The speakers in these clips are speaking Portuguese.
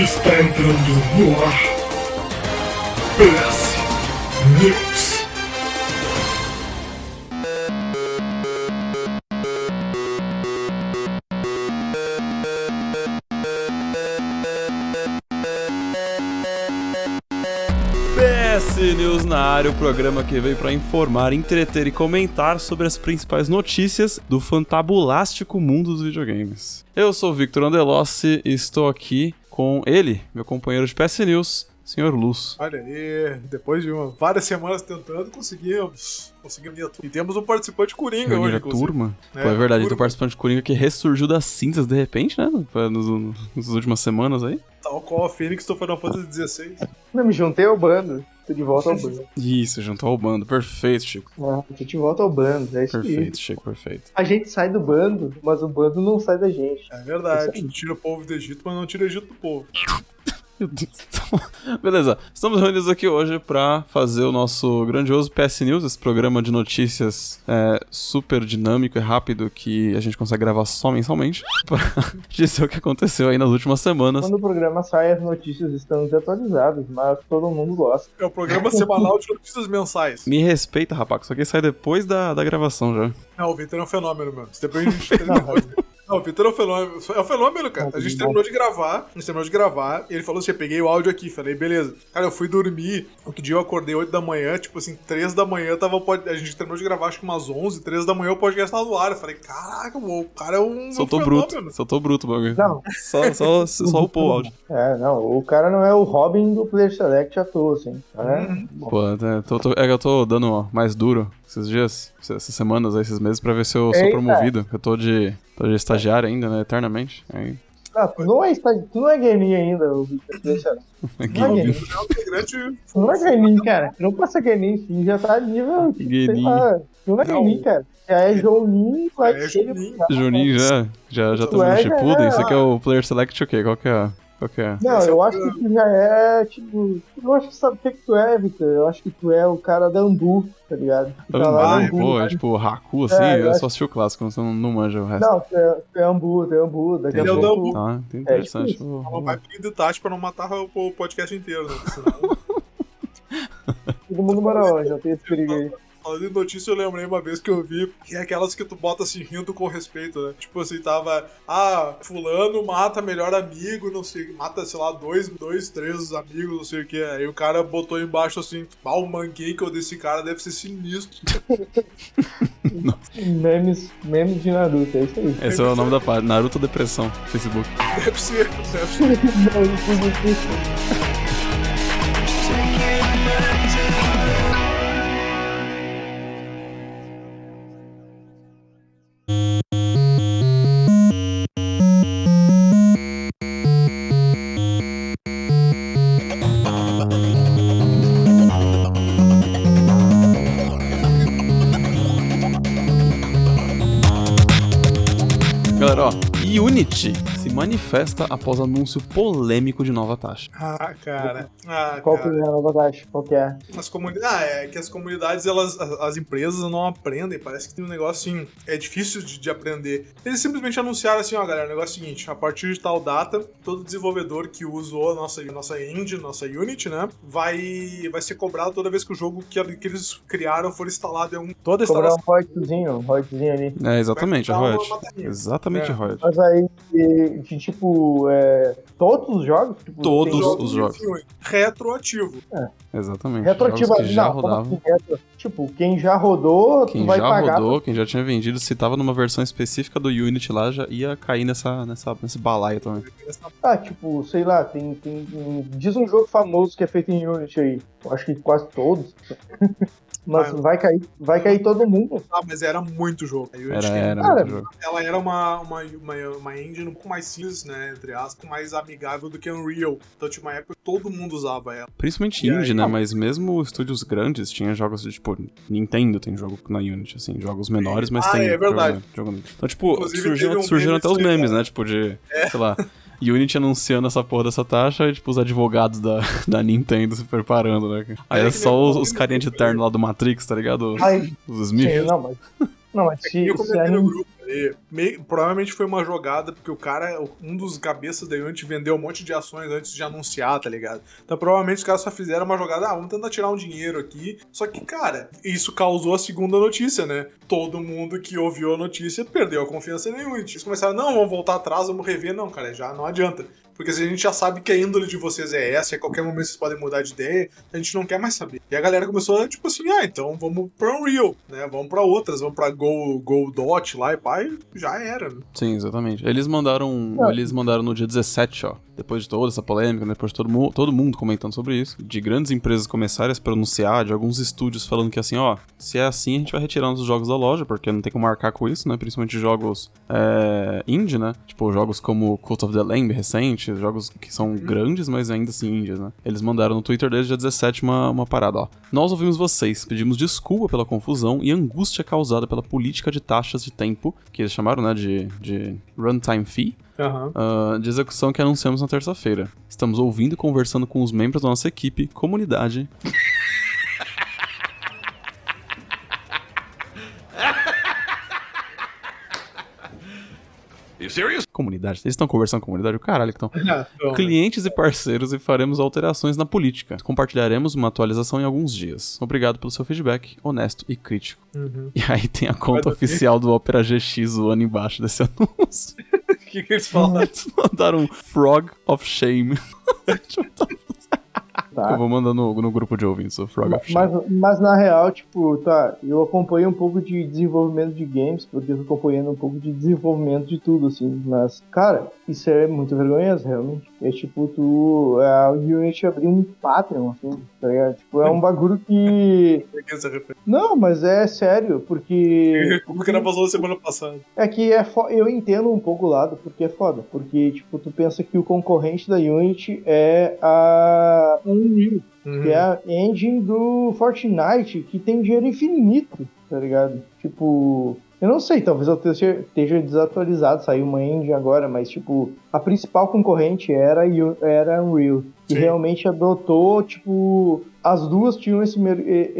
Está entrando no ar. PS News. PS News na área, o programa que veio para informar, entreter e comentar sobre as principais notícias do fantabulástico mundo dos videogames. Eu sou o Victor Andelossi e estou aqui com ele, meu companheiro de PS News, Senhor Luz. Olha aí, depois de uma, várias semanas tentando, conseguimos. Conseguimos unir a turma. E temos um participante Coringa Reunir hoje, a turma. É, Pô, é verdade, turma. tem um participante de Coringa que ressurgiu das cinzas de repente, né? Nos, nas últimas semanas aí. Tal qual a Fênix do Final Fantasy XVI. Não, me juntei ao bando. Tô de volta ao bando. Isso, juntou ao bando. Perfeito, Chico. Ah, tô de volta ao bando. É isso aí. Perfeito, Chico, perfeito. A gente sai do bando, mas o bando não sai da gente. É verdade. Isso aí. Tira o povo do Egito, mas não tira o Egito do povo. Meu Deus. Beleza, estamos reunidos aqui hoje pra fazer o nosso grandioso PS News, esse programa de notícias é, super dinâmico e rápido que a gente consegue gravar só mensalmente, pra dizer o que aconteceu aí nas últimas semanas. Quando o programa sai, as notícias estão desatualizadas, mas todo mundo gosta. É o programa semanal de notícias mensais. Me respeita, rapaz, isso aqui sai depois da, da gravação já. Não, o Vitor é um fenômeno, mano. Isso depois a gente Não, o Vitor é um fenômeno. É um fenômeno, cara. A gente terminou de gravar. A gente terminou de gravar. E ele falou assim: eu peguei o áudio aqui. Falei, beleza. Cara, eu fui dormir. Outro dia eu acordei 8 da manhã. Tipo assim, 3 da manhã tava. A gente terminou de gravar, acho que umas 11. 3 da manhã o podcast tava no ar. Eu falei, caraca, o cara é um. Soltou um bruto, soltou bruto o bagulho. Não. Só, só, só upou o áudio. É, não, o cara não é o Robin do Player Select à toa, assim. Né? Uhum. Pô, é, tô- tô- é que eu tô dando ó, mais duro esses dias, essas semanas, esses meses, pra ver se eu sou Eita. promovido. Eu tô de, tô de estagiário ainda, né, eternamente. Aí, Ah, tu não é, tu não é gaming ainda, o Victor. Deixa. Não é. É integrante. Tu não é gaming, cara. Tu não passa gaming, sim. Já tá nível. Tu não é Não. gaming, cara. Já é Jonin, vai É ser- Juninho. Juninho já, já, já tamo no é, Shippuden, é. isso aqui é o Player Select o quê? Qual que é? Qual é? Não, é eu o acho que tu já é, tipo. Eu acho que sabe o que, que tu é, Victor? Eu acho que tu é o cara da Ambu, tá ligado? Tá lá Ah, Ambu, pô, é né? tipo Haku assim, É, eu eu só assisti o clássico, você não, não manja o resto. Não, tu é, tu é Ambu, tu é Ambu. Daqui a Ele é o pouco. Ambu. Tá, tem interessante. tipo Vou- Ela vai pedir de Tati pra não matar o podcast inteiro, né? Todo mundo mora onde? Já tem esse perigo aí. Falando em notícia, eu lembrei uma vez que eu vi que é aquelas que tu bota assim, rindo com respeito, né? Tipo assim, tava, ah, fulano mata melhor amigo, não sei, mata, sei lá, dois, dois, três amigos, não sei o que. Aí o cara botou embaixo assim, ah, o desse cara deve ser sinistro. Memes, memes de Naruto, é isso aí. Esse é o nome da página, Naruto Depressão, Facebook. Deve ser, deve ser. Unity se manifesta após anúncio polêmico de nova taxa. Ah, cara. Ah, Qual que cara. é a nova taxa? Qual que é? As comuni... Ah, é que as comunidades, elas, as, as empresas não aprendem. Parece que tem um negócio assim. É difícil de, de aprender. Eles simplesmente anunciaram assim: ó, galera, o negócio é o seguinte: a partir de tal data, todo desenvolvedor que usou a nossa, nossa engine, nossa Unity, né, vai, vai ser cobrado toda vez que o jogo que, que eles criaram for instalado em um. Toda Cobrar instalação. um royaltyzinho, um royaltyzinho ali. É, exatamente, a matarinha. Exatamente É. a Riot. Mas aí, de, tipo, é, todos os jogos? Tipo, Todos tem os jogos. Retroativo. Exatamente. Retroativo Jogos que já rodavam. assim, retro? Tipo, quem já rodou, Quem tu vai já pagar. rodou, quem já tinha vendido, se tava numa versão específica do Unity lá, já ia cair nessa, nessa, nesse balaio também. Ah, tipo, sei lá, tem, tem. Diz um jogo famoso que é feito em Unity aí. Eu acho que quase todos. Mas Ah, vai cair, vai cair todo mundo. Ah, mas era muito jogo. Unity Era, era Cara, muito jogo. ela era uma, uma, uma, uma engine um pouco mais simples, né? Entre aspas, mais amigável do que Unreal. Então tinha uma época que todo mundo usava ela. Principalmente E aí, indie, né? não. Mas mesmo estúdios grandes tinha jogos de, tipo, Nintendo tem jogo na Unity, assim, jogos menores, mas Ah, tem. é verdade. Jogo, jogo Então, tipo, Inclusive, surgiram, um surgiram até os aí, memes, né? Tipo, de, sei lá, Unity anunciando essa porra dessa taxa e, tipo, os advogados da, da Nintendo se preparando, né? Aí É é só os, os carinha de terno lá do Matrix, tá ligado? Aí, Os sim, Smiths. não, mas. Não, mas E se, se a Nin- grupo, ali. Meio- provavelmente foi uma jogada, porque o cara, um dos cabeças da Unity vendeu um monte de ações antes de anunciar, tá ligado? Então provavelmente os caras só fizeram uma jogada, ah, vamos tentar tirar um dinheiro aqui. Só que, cara, isso causou a segunda notícia, né? Todo mundo que ouviu a notícia perdeu a confiança Unity. Eles começaram, não, vamos voltar atrás, vamos rever. Não, cara, já não adianta. Porque se a gente já sabe que a índole de vocês é essa, e a qualquer momento vocês podem mudar de ideia, a gente não quer mais saber. E a galera começou, tipo assim, ah, então vamos pra Unreal, né? Vamos pra outras, vamos pra Go, Go Dot lá e pai, já era, né? Sim, exatamente. Eles mandaram, eles mandaram no dia 17, ó, depois de toda essa polêmica, né, depois de todo, mu- todo mundo comentando sobre isso, de grandes empresas começarem a se pronunciar, de alguns estúdios falando que assim, ó, se é assim a gente vai retirar os jogos da loja, porque não tem como marcar com isso, né, principalmente jogos é, indie, né, tipo jogos como Cult of the Lamb recente, jogos que são grandes, mas ainda assim indies, né. Eles mandaram no Twitter desde dia 17 uma, uma parada, ó. Nós ouvimos vocês, pedimos desculpa pela confusão e angústia causada pela política de taxas de tempo, que eles chamaram, né, de, de runtime fee, Aham. ah, de execução que anunciamos na terça-feira. Estamos ouvindo e conversando com os membros da nossa equipe, comunidade. Comunidade. Eles estão conversando com a comunidade? O caralho que estão. Então, Clientes e parceiros e faremos alterações na política. Compartilharemos uma atualização em alguns dias. Obrigado pelo seu feedback, honesto e crítico. Uhum. E aí tem a conta oficial do Opera GX voando embaixo desse anúncio. O que, que eles falaram? Eles mandaram um Frog of Shame. Tá? Eu vou mandar no, no grupo de ouvintes o Frog Shame. Mas, mas na real, tipo, tá, eu acompanho um pouco de desenvolvimento de games, porque eu tô acompanhando um pouco de desenvolvimento de tudo, assim. Mas, cara, isso é muito vergonhoso, realmente. É tipo, tu. A Unity abriu um Patreon, assim, tá ligado? Tipo, é um bagulho que. Não, mas é sério, porque. Como que não passou semana passada? É que é fo... eu entendo um pouco o lado, porque é foda. Porque, tipo, tu pensa que o concorrente da Unity é a Unreal, Uhum. que é a engine do Fortnite, que tem dinheiro infinito, tá ligado? Tipo, eu não sei, talvez eu esteja, desatualizado, saiu uma engine agora, mas, tipo, a principal concorrente era, era Unreal. Que Sim. realmente adotou, tipo, as duas tinham esse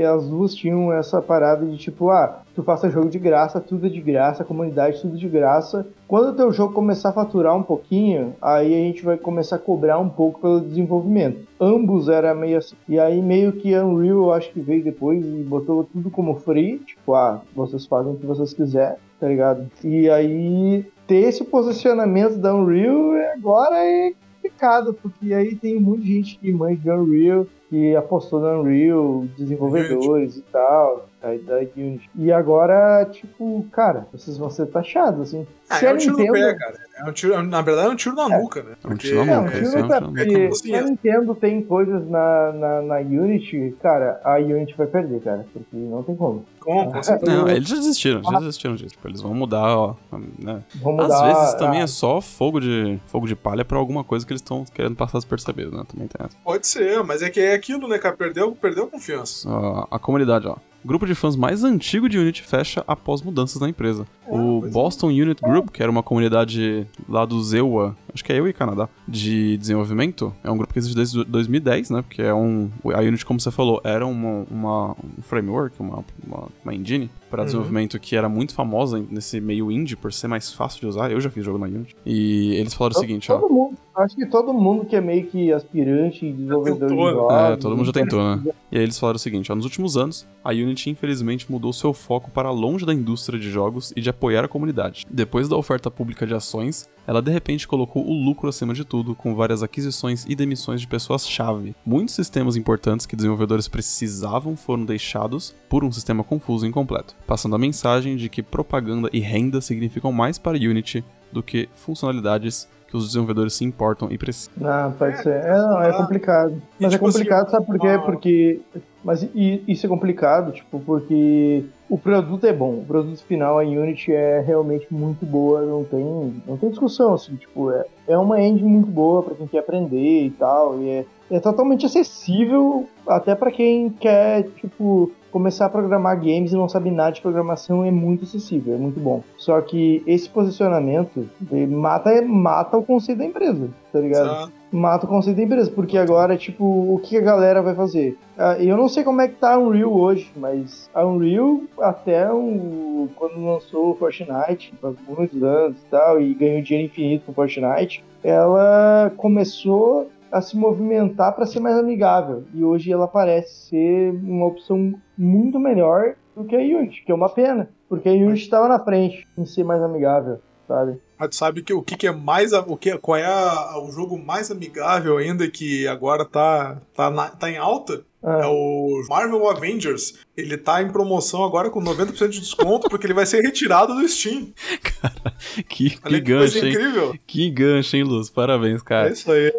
as duas tinham essa parada de tipo, ah, tu faça jogo de graça, tudo é de graça, comunidade tudo de graça. Quando o teu jogo começar a faturar um pouquinho, aí a gente vai começar a cobrar um pouco pelo desenvolvimento. Ambos era meio assim. E aí meio que Unreal, eu acho que veio depois e botou tudo como free, tipo, ah, vocês fazem o que vocês quiserem, tá ligado? E aí ter esse posicionamento da Unreal é- agora é complicado, porque aí tem de gente que manja de Unreal, que apostou na Unreal, desenvolvedores e tal, da Unity. E agora, tipo, cara, vocês vão ser taxados, assim. Ah, Se é um tiro no Nintendo- pé, cara. É um tiro, na verdade, é um tiro na nuca, né? É um Porque- tiro na É, nuca, é um no tiro na nuca. porque É como se a Nintendo tem coisas na, na, na Unity, cara, a Unity vai perder, cara, porque não tem como. Com, com certeza. Não, eles já desistiram, já desistiram disso. Tipo, eles vão mudar, ó. Né? Às mudar vezes a- também é só fogo de, fogo de palha pra alguma coisa que eles estão querendo passar despercebido, né? Também tem essa. Pode ser, mas é que é aquilo, né, cara? Perdeu, perdeu a confiança. Ó, a comunidade, ó. Grupo de fãs mais antigo de Unity fecha após mudanças na empresa. o pois é. Boston Unit Group, que era uma comunidade lá do ZEWA, acho que é eu e Canadá, de desenvolvimento, é um grupo que existe desde 2010, né? Porque é um. A Unity, como você falou, era uma, uma- um framework, uma, uma, uma engine para Uhum. desenvolvimento que era muito famosa nesse meio indie por ser mais fácil de usar. Eu já fiz jogo na Unity. E eles falaram o seguinte, ó. Todo mundo, acho que todo mundo que é meio que aspirante e desenvolvedor de tentou, né? jogos. É, todo mundo já tentou, né? E aí eles falaram o seguinte, ó, nos últimos anos, a Unity infelizmente mudou seu foco para longe da indústria de jogos e de apoiar a comunidade. Depois da oferta pública de ações, ela de repente colocou o lucro acima de tudo, com várias aquisições e demissões de pessoas-chave. Muitos sistemas importantes que desenvolvedores precisavam foram deixados por um sistema confuso e incompleto, passando a mensagem de que propaganda e renda significam mais para Unity do que funcionalidades que os desenvolvedores se importam e precisam. Não, pode ser. É, não, é complicado. E, Mas tipo é complicado, assim, sabe por quê? uma- Porque. Mas isso é complicado, tipo, porque o produto é bom. O produto final, a Unity, é realmente muito boa, não tem, não tem discussão, assim, tipo, é, é uma engine muito boa pra quem quer aprender e tal, e é, é totalmente acessível até pra quem quer, tipo, começar a programar games e não sabe nada de programação é muito acessível, é muito bom. Só que esse posicionamento mata, mata o conceito da empresa, tá ligado? Mata o conceito da empresa, porque agora, tipo, o que a galera vai fazer? Ah, eu não sei como é que tá a Unreal hoje, mas a Unreal, até o, quando lançou o Fortnite, faz muitos anos e tal, e ganhou dinheiro infinito com o Fortnite, ela começou a se movimentar para ser mais amigável. E hoje ela parece ser uma opção muito melhor do que a Unity, que é uma pena, porque a Unity estava na frente em ser mais amigável, sabe? Mas tu sabe que o que, que é mais. O que, qual é a- o jogo mais amigável ainda que agora tá, tá, na- tá em alta? Ah. É o Marvel Avengers. Ele tá em promoção agora com 90% de desconto porque ele vai ser retirado do Steam. Que, Olha que que gancho, hein? incrível. Que gancho, hein, Luz? Parabéns, É cara. isso aí.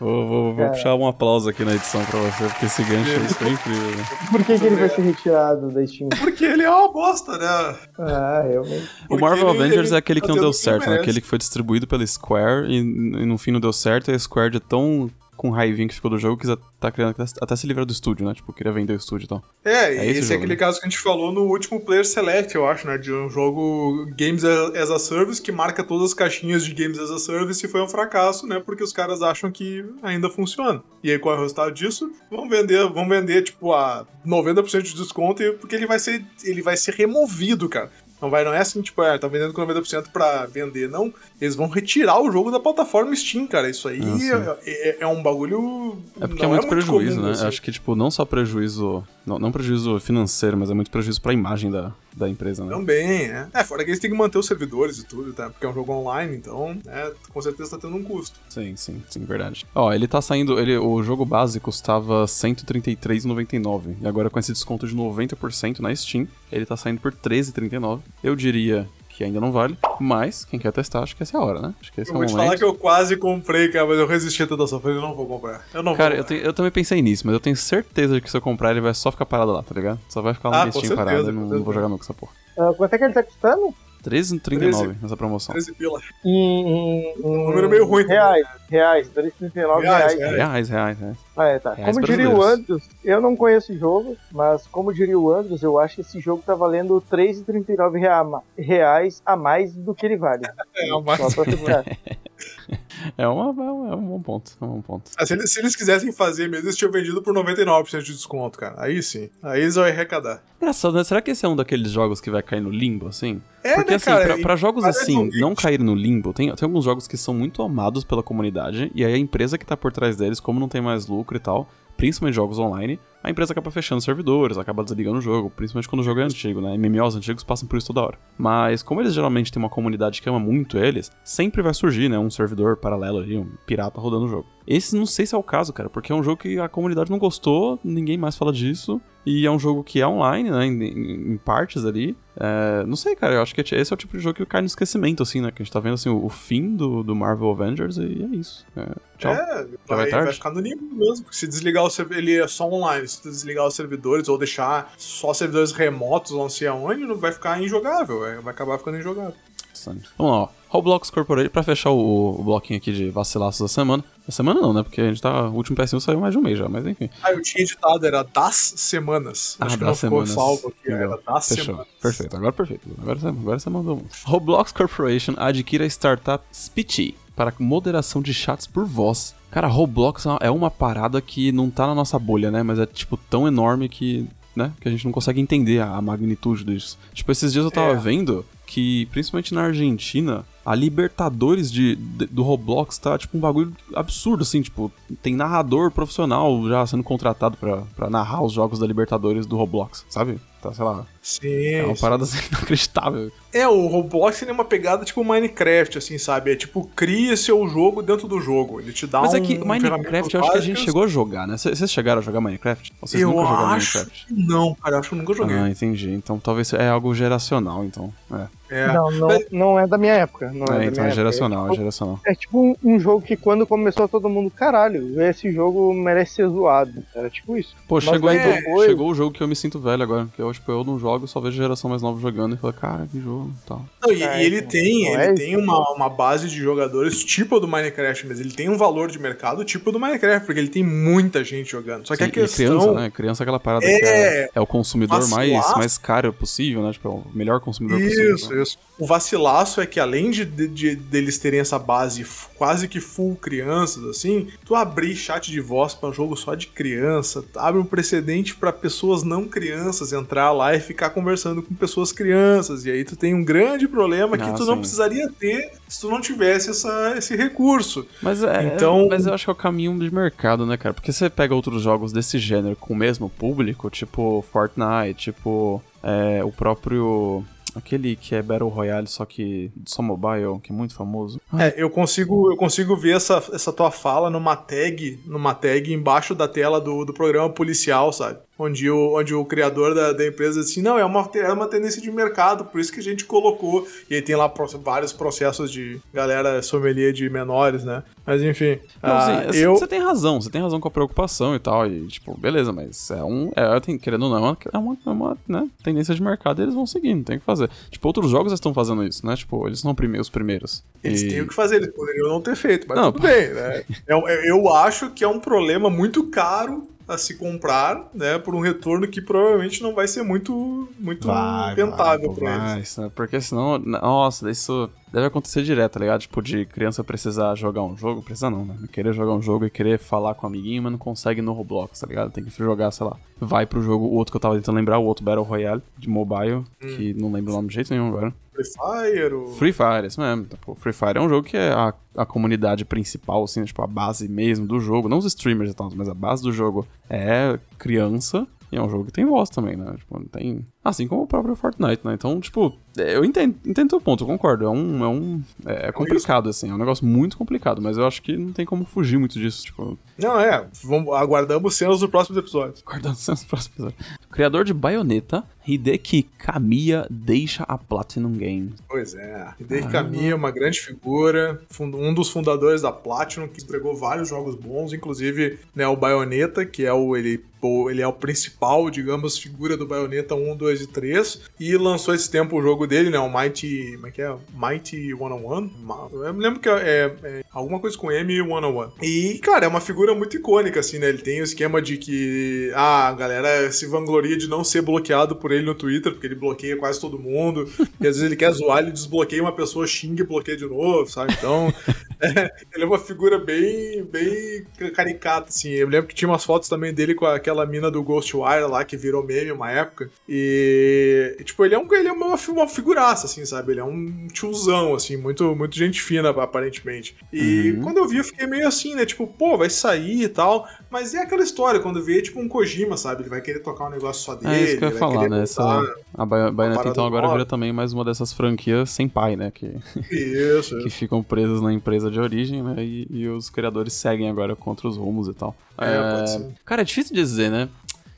Vou, vou, vou É. puxar um aplauso aqui na edição pra você, porque esse gancho aí foi incrível. né? Por que, que ele vai ser retirado da Steam? Porque ele é uma bosta, né? Ah, realmente. O Porque Marvel ele- Avengers ele é aquele que não deu certo, né? Aquele que foi distribuído pela Square e, e no fim não deu certo, e a Square de tão com raivinha que ficou do jogo, quis tá querendo até, se livrar do estúdio, né? Tipo, queria vender o estúdio e tal. É, É e esse esse, é aquele né? caso que a gente falou no último Player Select, eu acho, né? De um jogo Games as a Service que marca todas as caixinhas de Games as a Service e foi um fracasso, né? Porque os caras acham que ainda funciona. E aí qual é o resultado disso? Vão vender, vão vender tipo a 90% de desconto e- porque ele vai ser ele vai ser removido, cara. Não vai, não é assim, tipo, é, tá vendendo com 90% pra vender, não. Eles vão retirar o jogo da plataforma Steam, cara. Isso aí Ah, é, é- é um bagulho. É porque não é muito prejuízo, comum, né? assim. Acho que, tipo, não só prejuízo. Não, não prejuízo financeiro, mas é muito prejuízo pra imagem da, da empresa, né? Também, é. É, fora que eles têm que manter os servidores e tudo, tá? Porque é um jogo online, então, é, com certeza tá tendo um custo. Sim, sim, sim, verdade. Ó, ele tá saindo. Ele, o jogo base custava R$ 133,99. E agora com esse desconto de 90% na Steam, ele tá saindo por R$ 13,39. Eu diria que ainda não vale, mas quem quer testar, acho que essa é a hora, né? Acho que esse Eu é o vou te momento. falar que eu quase comprei, cara, mas eu resisti a tentação. Falei, eu não vou comprar. Eu não Cara, vou. eu, tenho- eu também pensei nisso, mas eu tenho certeza de que se eu comprar ele vai só ficar parado lá, tá ligado? Só vai ficar lá Ah, no Steam parado e não, não vou jogar nunca essa porra. Ah, quanto é que ele tá custando? 13,39 nessa promoção. 13 pila. Em, em Um número meio ruim também. Reais, reais, 339 Reais, reais. é. Reais, reais, reais. Ah, é, tá. Reais Como diria o. Andros, eu não conheço o jogo, mas como diria o Andros, eu acho que esse jogo tá valendo R$ 3,39 rea- reais a mais do que ele vale. É, mas... Só pra ficar. É, uma, é, um, é um bom ponto. É um bom ponto. Ah, se, eles, se eles quisessem fazer mesmo, eles tinham vendido por 99% de desconto, cara. Aí sim. Aí eles vão arrecadar. Engraçado, né? Será que esse é um daqueles jogos que vai cair no limbo, assim? É, Porque, né, assim, cara? pra, pra jogos assim não caírem no limbo, tem, tem alguns jogos que são muito amados pela comunidade, e aí a empresa que tá por trás deles, como não tem mais lucro e tal, principalmente jogos online, a empresa acaba fechando servidores, acaba desligando o jogo, principalmente quando o jogo é antigo, né? MMOs antigos passam por isso toda hora. Mas como eles geralmente têm uma comunidade que ama muito eles, sempre vai surgir, né? Um servidor paralelo ali, um pirata rodando o jogo. Esse não sei se é o caso, cara, porque é um jogo que a comunidade não gostou, ninguém mais fala disso, e é um jogo que é online, né? Em, em- em partes ali. É, não sei, cara, eu acho que esse é o tipo de jogo que cai no esquecimento, assim, né? Que a gente tá vendo, assim, o, o fim do, do Marvel Avengers e é isso. É, tchau. É, vai vai, ficar no nível mesmo. porque Se desligar o servidor, ele é só online. Se desligar os servidores ou deixar só servidores remotos, não sei aonde, vai ficar injogável. é, Vai acabar ficando injogável. Vamos lá, ó. Roblox Corporation, pra fechar o, o bloquinho aqui de vacilaços da semana. Da semana não, né? Porque a gente tá. O último PS1 saiu mais de um mês já, mas enfim. Ah, eu tinha editado, era das semanas. Ah, Acho que das não ficou semanas. salvo aqui. Era das Fechou. semanas. Perfeito, agora perfeito. Agora você, agora você mandou um. Roblox Corporation adquire a startup Speechy para moderação de chats por voz. Cara, Roblox é uma- é uma parada que não tá na nossa bolha, né? Mas é, tipo, tão enorme que, né? Que a gente não consegue entender a, a magnitude disso. Tipo, esses dias eu tava É. vendo que, principalmente na Argentina, a Libertadores de, de- do Roblox tá, tipo, um bagulho absurdo, assim, tipo, tem narrador profissional já sendo contratado pra narrar os jogos da Libertadores do Roblox, sabe? Tá, sei lá, Sim. é uma sim. parada assim, inacreditável. É, o Roblox ele é uma pegada tipo Minecraft, assim, sabe? É tipo, cria seu jogo dentro do jogo. Ele te dá Mas um é que Minecraft, eu acho que a gente chegou a jogar, né? Vocês chegaram a jogar Minecraft? Ou Vocês Eu nunca jogaram acho Minecraft? não, cara. Eu acho que eu nunca joguei. Ah, entendi. Então talvez é algo geracional, então. É, É. Não, não, Mas- não é da minha época. Não é, É, da então minha é época. geracional, é É, geracional. tipo, é tipo um, um jogo que quando começou todo mundo, caralho, esse jogo merece ser zoado. Era tipo isso. Pô, Mas chegou, então, depois- chegou o jogo que eu me sinto velho agora, que é eu, tipo, eu não jogo, só vejo a geração mais nova jogando e falo, cara, que jogo e tal. Não, e, É, e ele tem, ele é tem uma, uma base de jogadores tipo do Minecraft, mas ele tem um valor de mercado tipo do Minecraft, porque ele tem muita gente jogando. Só que Sim, a questão. Criança, né? Criança é aquela parada É, que é, é o consumidor mais, vacilaço. mais caro possível, né? Tipo, é o melhor consumidor possível. Isso, né? isso. O vacilaço é que além de, de- de- deles terem essa base quase que full crianças, assim, tu abrir chat de voz pra jogo só de criança, abre um precedente pra pessoas não crianças entrar lá e ficar conversando com pessoas crianças. E aí tu tem um grande problema que Ah, tu não sim. precisaria ter se tu não tivesse essa, esse recurso. Mas, é, Então- mas eu acho que é o caminho de mercado, né, cara? Porque você pega outros jogos desse gênero com o mesmo público, tipo Fortnite, tipo é, o próprio. Aquele que é Battle Royale, só que só mobile, que é muito famoso. É, eu consigo, eu consigo ver essa, essa tua fala numa tag, numa tag embaixo da tela do, do programa policial, sabe? Onde o, onde o criador da, da empresa diz assim, não, é uma, é uma tendência de mercado, por isso que a gente colocou. E aí tem lá pro- vários processos de galera sommelier de menores, né? Mas enfim. Não, ah, assim, eu. Você tem razão, você tem razão com a preocupação e tal, e tipo, beleza, mas é um. É, tem, querendo ou não, é uma, é uma, é né, tendência de mercado e eles vão seguindo, tem que fazer. Tipo, outros jogos estão fazendo isso, né? Tipo, eles são os primeiros. Eles E- têm o que fazer, eles poderiam não ter feito, mas Não, tudo bem, né? Eu, eu acho que é um problema muito caro a se comprar, né, por um retorno que provavelmente não vai ser muito, muito Vai, rentável pra eles. vai, né? Porque senão, nossa, isso deve acontecer direto, tá ligado? Tipo, de criança precisar jogar um jogo, precisa não, né? Querer jogar um jogo e querer falar com o amiguinho, mas não consegue no Roblox, tá ligado? Tem que jogar, sei lá. Vai pro jogo, o outro que eu tava tentando lembrar, o outro Battle Royale de mobile, que não lembro o nome de jeito nenhum agora. Free Fire, o... Free Fire, isso mesmo. Tipo, Free Fire é um jogo que é a, a comunidade principal, assim, tipo, a base mesmo do jogo. Não os streamers e tal, mas a base do jogo é criança. E é um jogo que tem voz também, né? Tipo, tem. Assim como o próprio Fortnite, né? Então, tipo, eu entendo, entendo teu ponto, eu concordo. É um. É, um, é complicado, assim. É um negócio muito complicado, mas eu acho que não tem como fugir muito disso. Tipo, Não, é. Vamos, aguardamos cenas do próximo episódio. guardando cenas próximos episódios. O criador de Bayonetta, Hideki Kamiya, deixa a Platinum Games. Pois é. Hideki Kamiya, uma grande figura, um dos fundadores da Platinum, que entregou vários jogos bons, inclusive né, o Bayonetta, que é o ele, o- ele é o principal, digamos, figura do Bayonetta 1, 2 e 3, e lançou esse tempo o jogo dele, né, o Mighty, como é que é? Mighty 101? Ma- Eu me lembro que é, é alguma coisa com M 101. E, cara, é uma figura muito icônica, assim, né, ele tem o esquema de que, ah, a galera se vangloria de não ser bloqueado por ele no Twitter, porque ele bloqueia quase todo mundo, e às vezes ele quer zoar, ele desbloqueia uma pessoa, xinga e bloqueia de novo, sabe? Então, é, ele é uma figura bem, bem caricata, assim. Eu lembro que tinha umas fotos também dele com aquela mina do Ghostwire lá, que virou meme uma época. E, tipo, ele é, um, ele é uma, uma figuraça, assim, sabe? Ele é um tiozão, assim, muito, muito gente fina, aparentemente. E Uhum. quando eu vi, eu fiquei meio assim, né? Tipo, pô, vai sair e tal. Mas é aquela história, quando vê, tipo, um Kojima, sabe? Ele vai querer tocar um negócio só dele. É isso que eu ia falar, né? Essa, a Ba- Bayonetta, então, agora vira também mais uma dessas franquias sem pai, né? Que, Isso, que ficam presas na empresa de origem, né? E, e os criadores seguem agora contra os rumos e tal. É, pode ser. Cara, é difícil dizer, né?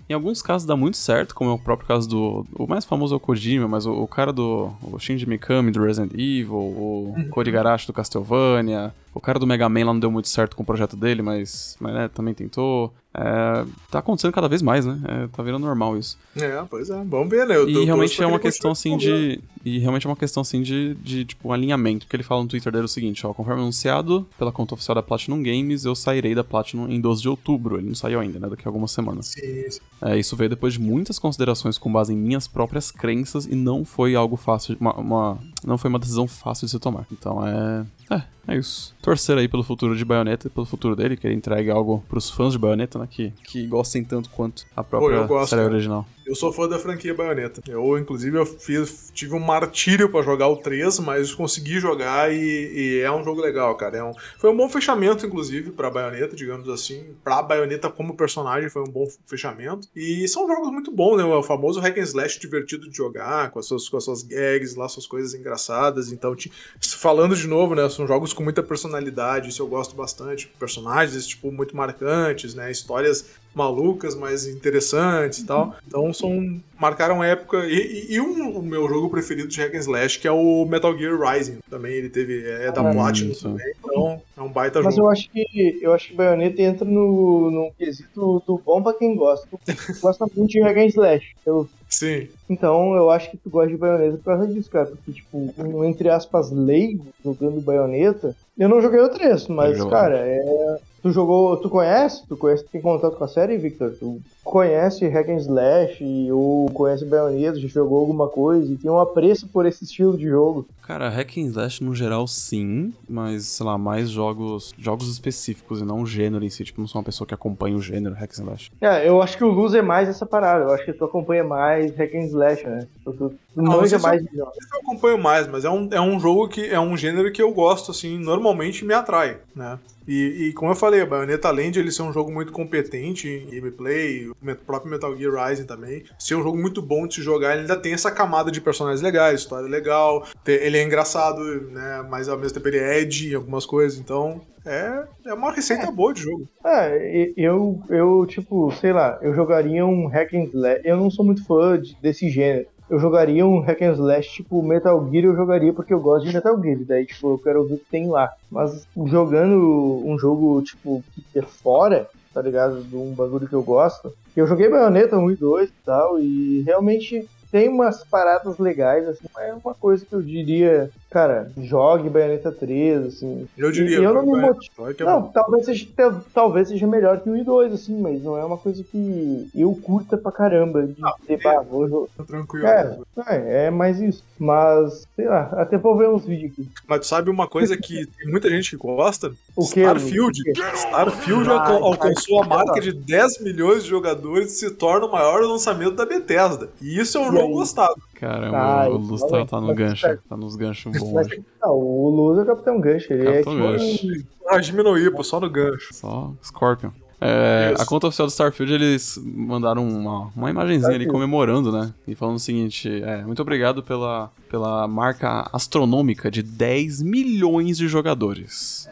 Em alguns casos dá muito certo, como é o próprio caso do. O mais famoso é o Kojima, mas o, o cara do. O Shinji Mikami do Resident Evil, o Uhum. Code Garashi do Castlevania, o cara do Mega Man lá não deu muito certo com o projeto dele, mas, mas né, também tentou. É, tá acontecendo cada vez mais, né? É, tá virando normal isso. É, pois é. Vamos ver, né? Eu E realmente é que uma questão assim de. E realmente é uma questão assim de, de tipo, alinhamento. Porque ele fala no Twitter dele o seguinte, ó, conforme anunciado pela conta oficial da Platinum Games, eu sairei da Platinum em 12 de outubro. Ele não saiu ainda, né? Daqui a algumas semanas. Sim, sim. É, isso veio depois de muitas considerações com base em minhas próprias crenças e não foi algo fácil, uma, uma- não foi uma decisão fácil de se tomar. Então é, é, é isso. Torcer aí pelo futuro de Bayonetta e pelo futuro dele, que ele entregue algo pros fãs de Bayonetta, né, que, que gostem tanto quanto a própria gosto, série original. Eu sou fã da franquia Bayonetta. Eu, inclusive, eu fiz, tive um martírio pra jogar o 3, mas consegui jogar e, e é um jogo legal, cara. É um, foi um bom fechamento, inclusive, pra Bayonetta, digamos assim. Pra Bayonetta como personagem foi um bom fechamento. E são jogos muito bons, né? O famoso hack and slash divertido de jogar, com as suas, com as suas gags lá, suas coisas engraçadas. Então, ti- falando de novo, né? São jogos com muita personalidade, isso eu gosto bastante. Personagens, tipo, muito marcantes, né? Histórias malucas, mais interessantes e tal. Então são marcaram época. E, e, e um, o meu jogo preferido de Hack and Slash, que é o Metal Gear Rising. Também ele teve. É da Ah, Platinum isso. também. Então é um baita Mas jogo. eu acho que eu acho que Bayonetta entra no, no quesito do bom pra quem gosta. Tu gosta muito de Hack and Slash. Eu, Sim. então eu acho que tu gosta de Bayonetta por causa disso, cara. Porque, tipo, um, entre aspas, leigo jogando Bayonetta. Eu não joguei o 3, mas, cara, é. Tu jogou. Tu conhece? Tu conhece, tem contato com a série, Victor? Tu conhece Hack and Slash ou conhece Bayonetta, já jogou alguma coisa e tem um apreço por esse estilo de jogo. Cara, hack and slash no geral sim, mas sei lá, mais jogos jogos específicos e não o gênero em si, tipo, não sou uma pessoa que acompanha o gênero hack and slash. É, eu acho que o Luz é mais essa parada. Eu acho que tu acompanha mais Hack and Slash, né? Tu, tu, tu Não, manja vocês mais de jogos. Eu acompanho mais, mas é um, é um jogo que é um gênero que eu gosto, assim, normalmente me atrai, né? E, e como eu falei, a Bayonetta, além de ele ser um jogo muito competente em gameplay, o próprio Metal Gear Rising também, ser um jogo muito bom de se jogar, ele ainda tem essa camada de personagens legais, história legal, ele é engraçado, né? Mas ao mesmo tempo ele é edgy em algumas coisas, então é, é uma receita boa de jogo. É, eu, eu, tipo, sei lá, eu jogaria um Hack and Slash. Eu não sou muito fã de- desse gênero. Eu jogaria um Hack and Slash, tipo, Metal Gear eu jogaria porque eu gosto de Metal Gear. Daí, tipo, eu quero ver o que tem lá. Mas jogando um jogo, tipo, que é fora, tá ligado? De um bagulho que eu gosto. Eu joguei Bayonetta 1 e 2 e tal, e realmente tem umas paradas legais, assim, mas é uma coisa que eu diria, cara, jogue Bayonetta 3, assim. Eu diria. E eu não me motivo. é Não, talvez seja, tal- talvez seja melhor que o I 2, assim, mas não é uma coisa que eu curta pra caramba. De ter, é. vou tranquilo. É, é, é mais isso. Mas, sei lá, até vou ver uns vídeos aqui. Mas tu sabe uma coisa que tem muita gente que gosta? O quê, Starfield. O? Starfield Ah, alca- alcançou a Starfield. marca de 10 milhões de jogadores e se torna o maior lançamento da Bethesda. E isso é um E jogo aí? gostado. Caramba, Ai, o Luz tá, tá no gancho, tá- nos ganchos bons não, o Luz é o Capitão Gancho. Ele Capitão é Gancho. tipo. Ah, diminuir, pô, só no gancho. Só Scorpion. É, a conta oficial do Starfield, eles mandaram uma, uma imagenzinha ali comemorando, né? E falando o seguinte: é, muito obrigado pela, pela marca astronômica de 10 milhões de jogadores.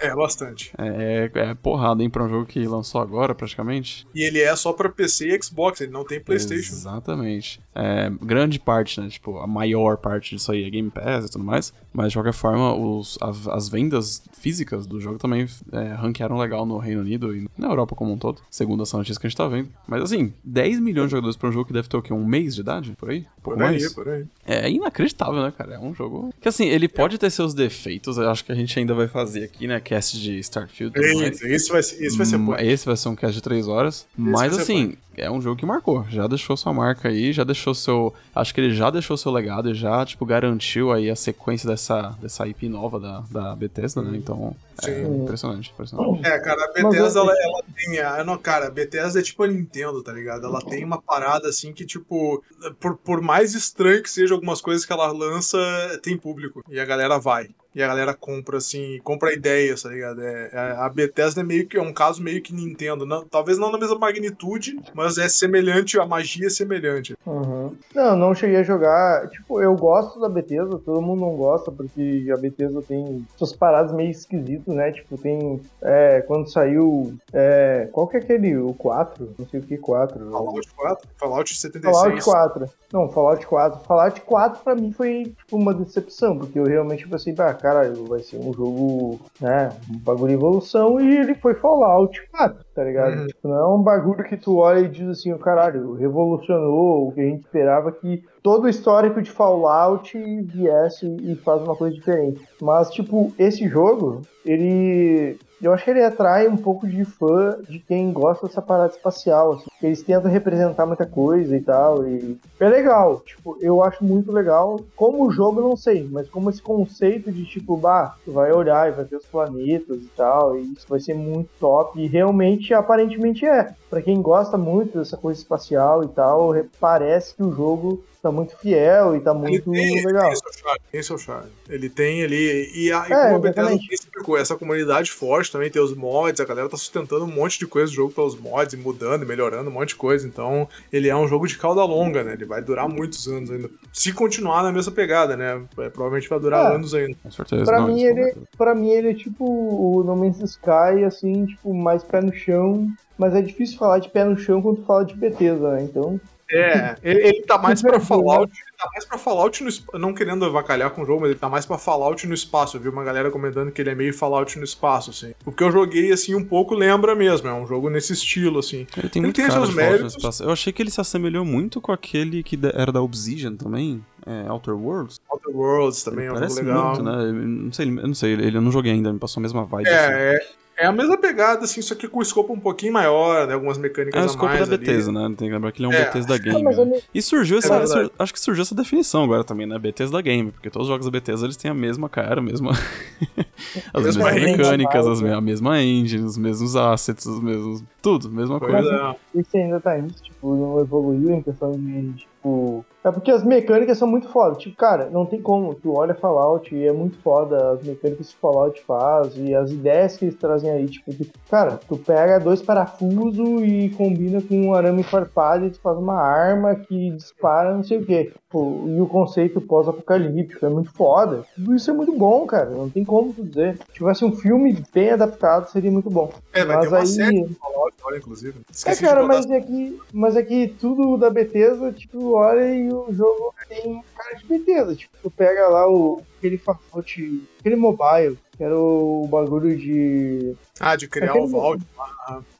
É, bastante. É, é, é porrada, hein, pra um jogo que lançou agora, praticamente. E ele é só pra PC e Xbox, ele não tem PlayStation. Exatamente. É, grande parte, né? Tipo, a maior parte disso aí é Game Pass e tudo mais. Mas, de qualquer forma, os, a- as vendas físicas do jogo também é, ranquearam legal no Reino Unido e na Europa como um todo, segundo essa notícia que a gente tá vendo. Mas, assim, 10 milhões de jogadores pra um jogo que deve ter o quê? Um mês de idade? Por aí? Um Por aí, mais? por aí. É inacreditável, né, cara? É um jogo. Que assim, ele pode ter seus defeitos, eu acho que a gente ainda vai fazer aqui, né? Cast de Starfield. Eita, esse vai ser, esse vai ser Hum, bom. Esse vai ser um cast de 3 horas. mas vai ser assim, é um jogo que marcou. Já deixou sua marca aí, já deixou seu. Acho que ele já deixou seu legado e já, tipo, garantiu aí a sequência dessa, dessa IP nova da, da Bethesda, né? Então, é Sim. impressionante, impressionante. É, cara, a Bethesda, ela, ela tem. A, não, cara, a Bethesda é tipo a Nintendo, tá ligado? Ela tem uma parada assim que, tipo, por, por mais estranho que seja algumas coisas que ela lança, tem público. E a galera vai. E a galera compra, assim, compra ideias, tá ligado? É, é- a Bethesda é meio que é um caso meio que Nintendo. Não, talvez não na mesma magnitude, mas é semelhante, a magia é semelhante. Uhum. Não, não cheguei a jogar. Tipo, eu gosto da Bethesda, todo mundo não gosta, porque a Bethesda tem suas paradas meio esquisitas, né? Tipo, tem. é, quando saiu. é, qual que é aquele? O 4? Não sei o que 4. Fallout 4, Fallout 76. Fallout 4. Não, Fallout 4. Fallout 4 pra mim foi tipo uma decepção, porque eu realmente pensei, ah, caralho, vai ser um jogo, né, um bagulho de evolução e ele foi Fallout 4, tá ligado? Uhum. Tipo, não é um bagulho que tu olha e diz assim, oh, caralho, revolucionou o que a gente esperava que todo o histórico de Fallout viesse e faz uma coisa diferente. Mas, tipo, esse jogo, ele. Eu acho que ele atrai um pouco de fã de quem gosta dessa parada espacial. Assim. Eles tentam representar muita coisa e tal. E é legal. Tipo, eu acho muito legal. Como o jogo, não sei. Mas como esse conceito de tipo, bah, tu vai olhar e vai ter os planetas e tal. E isso vai ser muito top. E realmente, aparentemente é. Pra quem gosta muito dessa coisa espacial e tal, re- parece que o jogo tá muito fiel e tá Ele muito tem, ele legal. tem seu charme, tem seu charme. Ele tem ali. E, a, e É, como a Bethesda exatamente. sempre essa comunidade forte também, tem os mods, a galera tá sustentando um monte de coisa do jogo pelos mods, e mudando e melhorando um monte de coisa. Então, ele é um jogo de cauda longa, né? Ele vai durar muitos anos ainda. Se continuar na mesma pegada, né? É, provavelmente vai durar É. anos ainda. Com certeza. Pra não, mim, ele, é- pra mim, ele é tipo o No Man's Sky, assim, tipo, mais pé no chão. Mas é difícil falar de pé no chão quando tu fala de Bethesda, né? Então, É, ele, ele tá mais pra Fallout, ele tá mais pra Fallout no não querendo avacalhar com o jogo, mas ele tá mais pra Fallout no espaço. Eu vi uma galera comentando que ele é meio Fallout no espaço, assim. O que eu joguei, assim, um pouco lembra mesmo, é um jogo nesse estilo, assim. Ele tem Ele muito tem cara seus de Fallout no méritos. espaço. Eu achei que ele se assemelhou muito com aquele que era da Obsidian também, é, Outer Worlds. Outer Worlds também é um jogo legal. muito, né? Eu não sei, eu não sei, ele eu não joguei ainda, me passou a mesma vibe. assim. É, é, é a mesma pegada, assim, só que com o escopo um pouquinho maior, né? Algumas mecânicas É o escopo mais da ali. Bethesda, né? Tem que lembrar que ele é um É. Bethesda Game. né? E surgiu essa. verdade. sur- acho que surgiu essa definição agora também, né? Bethesda Game, porque todos os jogos da Bethesda eles têm a mesma cara, a mesma. as Mesma mesmas mecânicas, as me- a mesma engine, os mesmos assets, os mesmos. Tudo, mesma coisa. é. esse ainda tá nisso, tipo, não evoluiu em questão de, tipo... É porque as mecânicas são muito foda. Tipo, cara, não tem como. Tu olha Fallout e é muito foda as mecânicas que o Fallout faz e as ideias que eles trazem aí. Tipo, de- cara, tu pega dois parafusos e combina com um arame farpado e tu faz uma arma que dispara não sei o quê. Tipo, e o conceito pós-apocalíptico é muito foda. Tudo isso é muito bom, cara. Não tem como tu dizer. Se tivesse um filme bem adaptado, seria muito bom. É, Mas uma aí- série olha, inclusive. É, cara, mas é, que, mas é que tudo da Bethesda, tipo, olha e o jogo tem cara de Bethesda. Tipo, tu pega lá o, aquele Fallout, aquele mobile, que era o bagulho de... Ah, de criar Aquele- o Vault.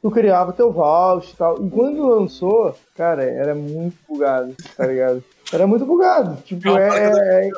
Tu criava teu vault e tal. E quando lançou, cara, era muito bugado, tá ligado? Era muito bugado. Tipo, é, mas- é-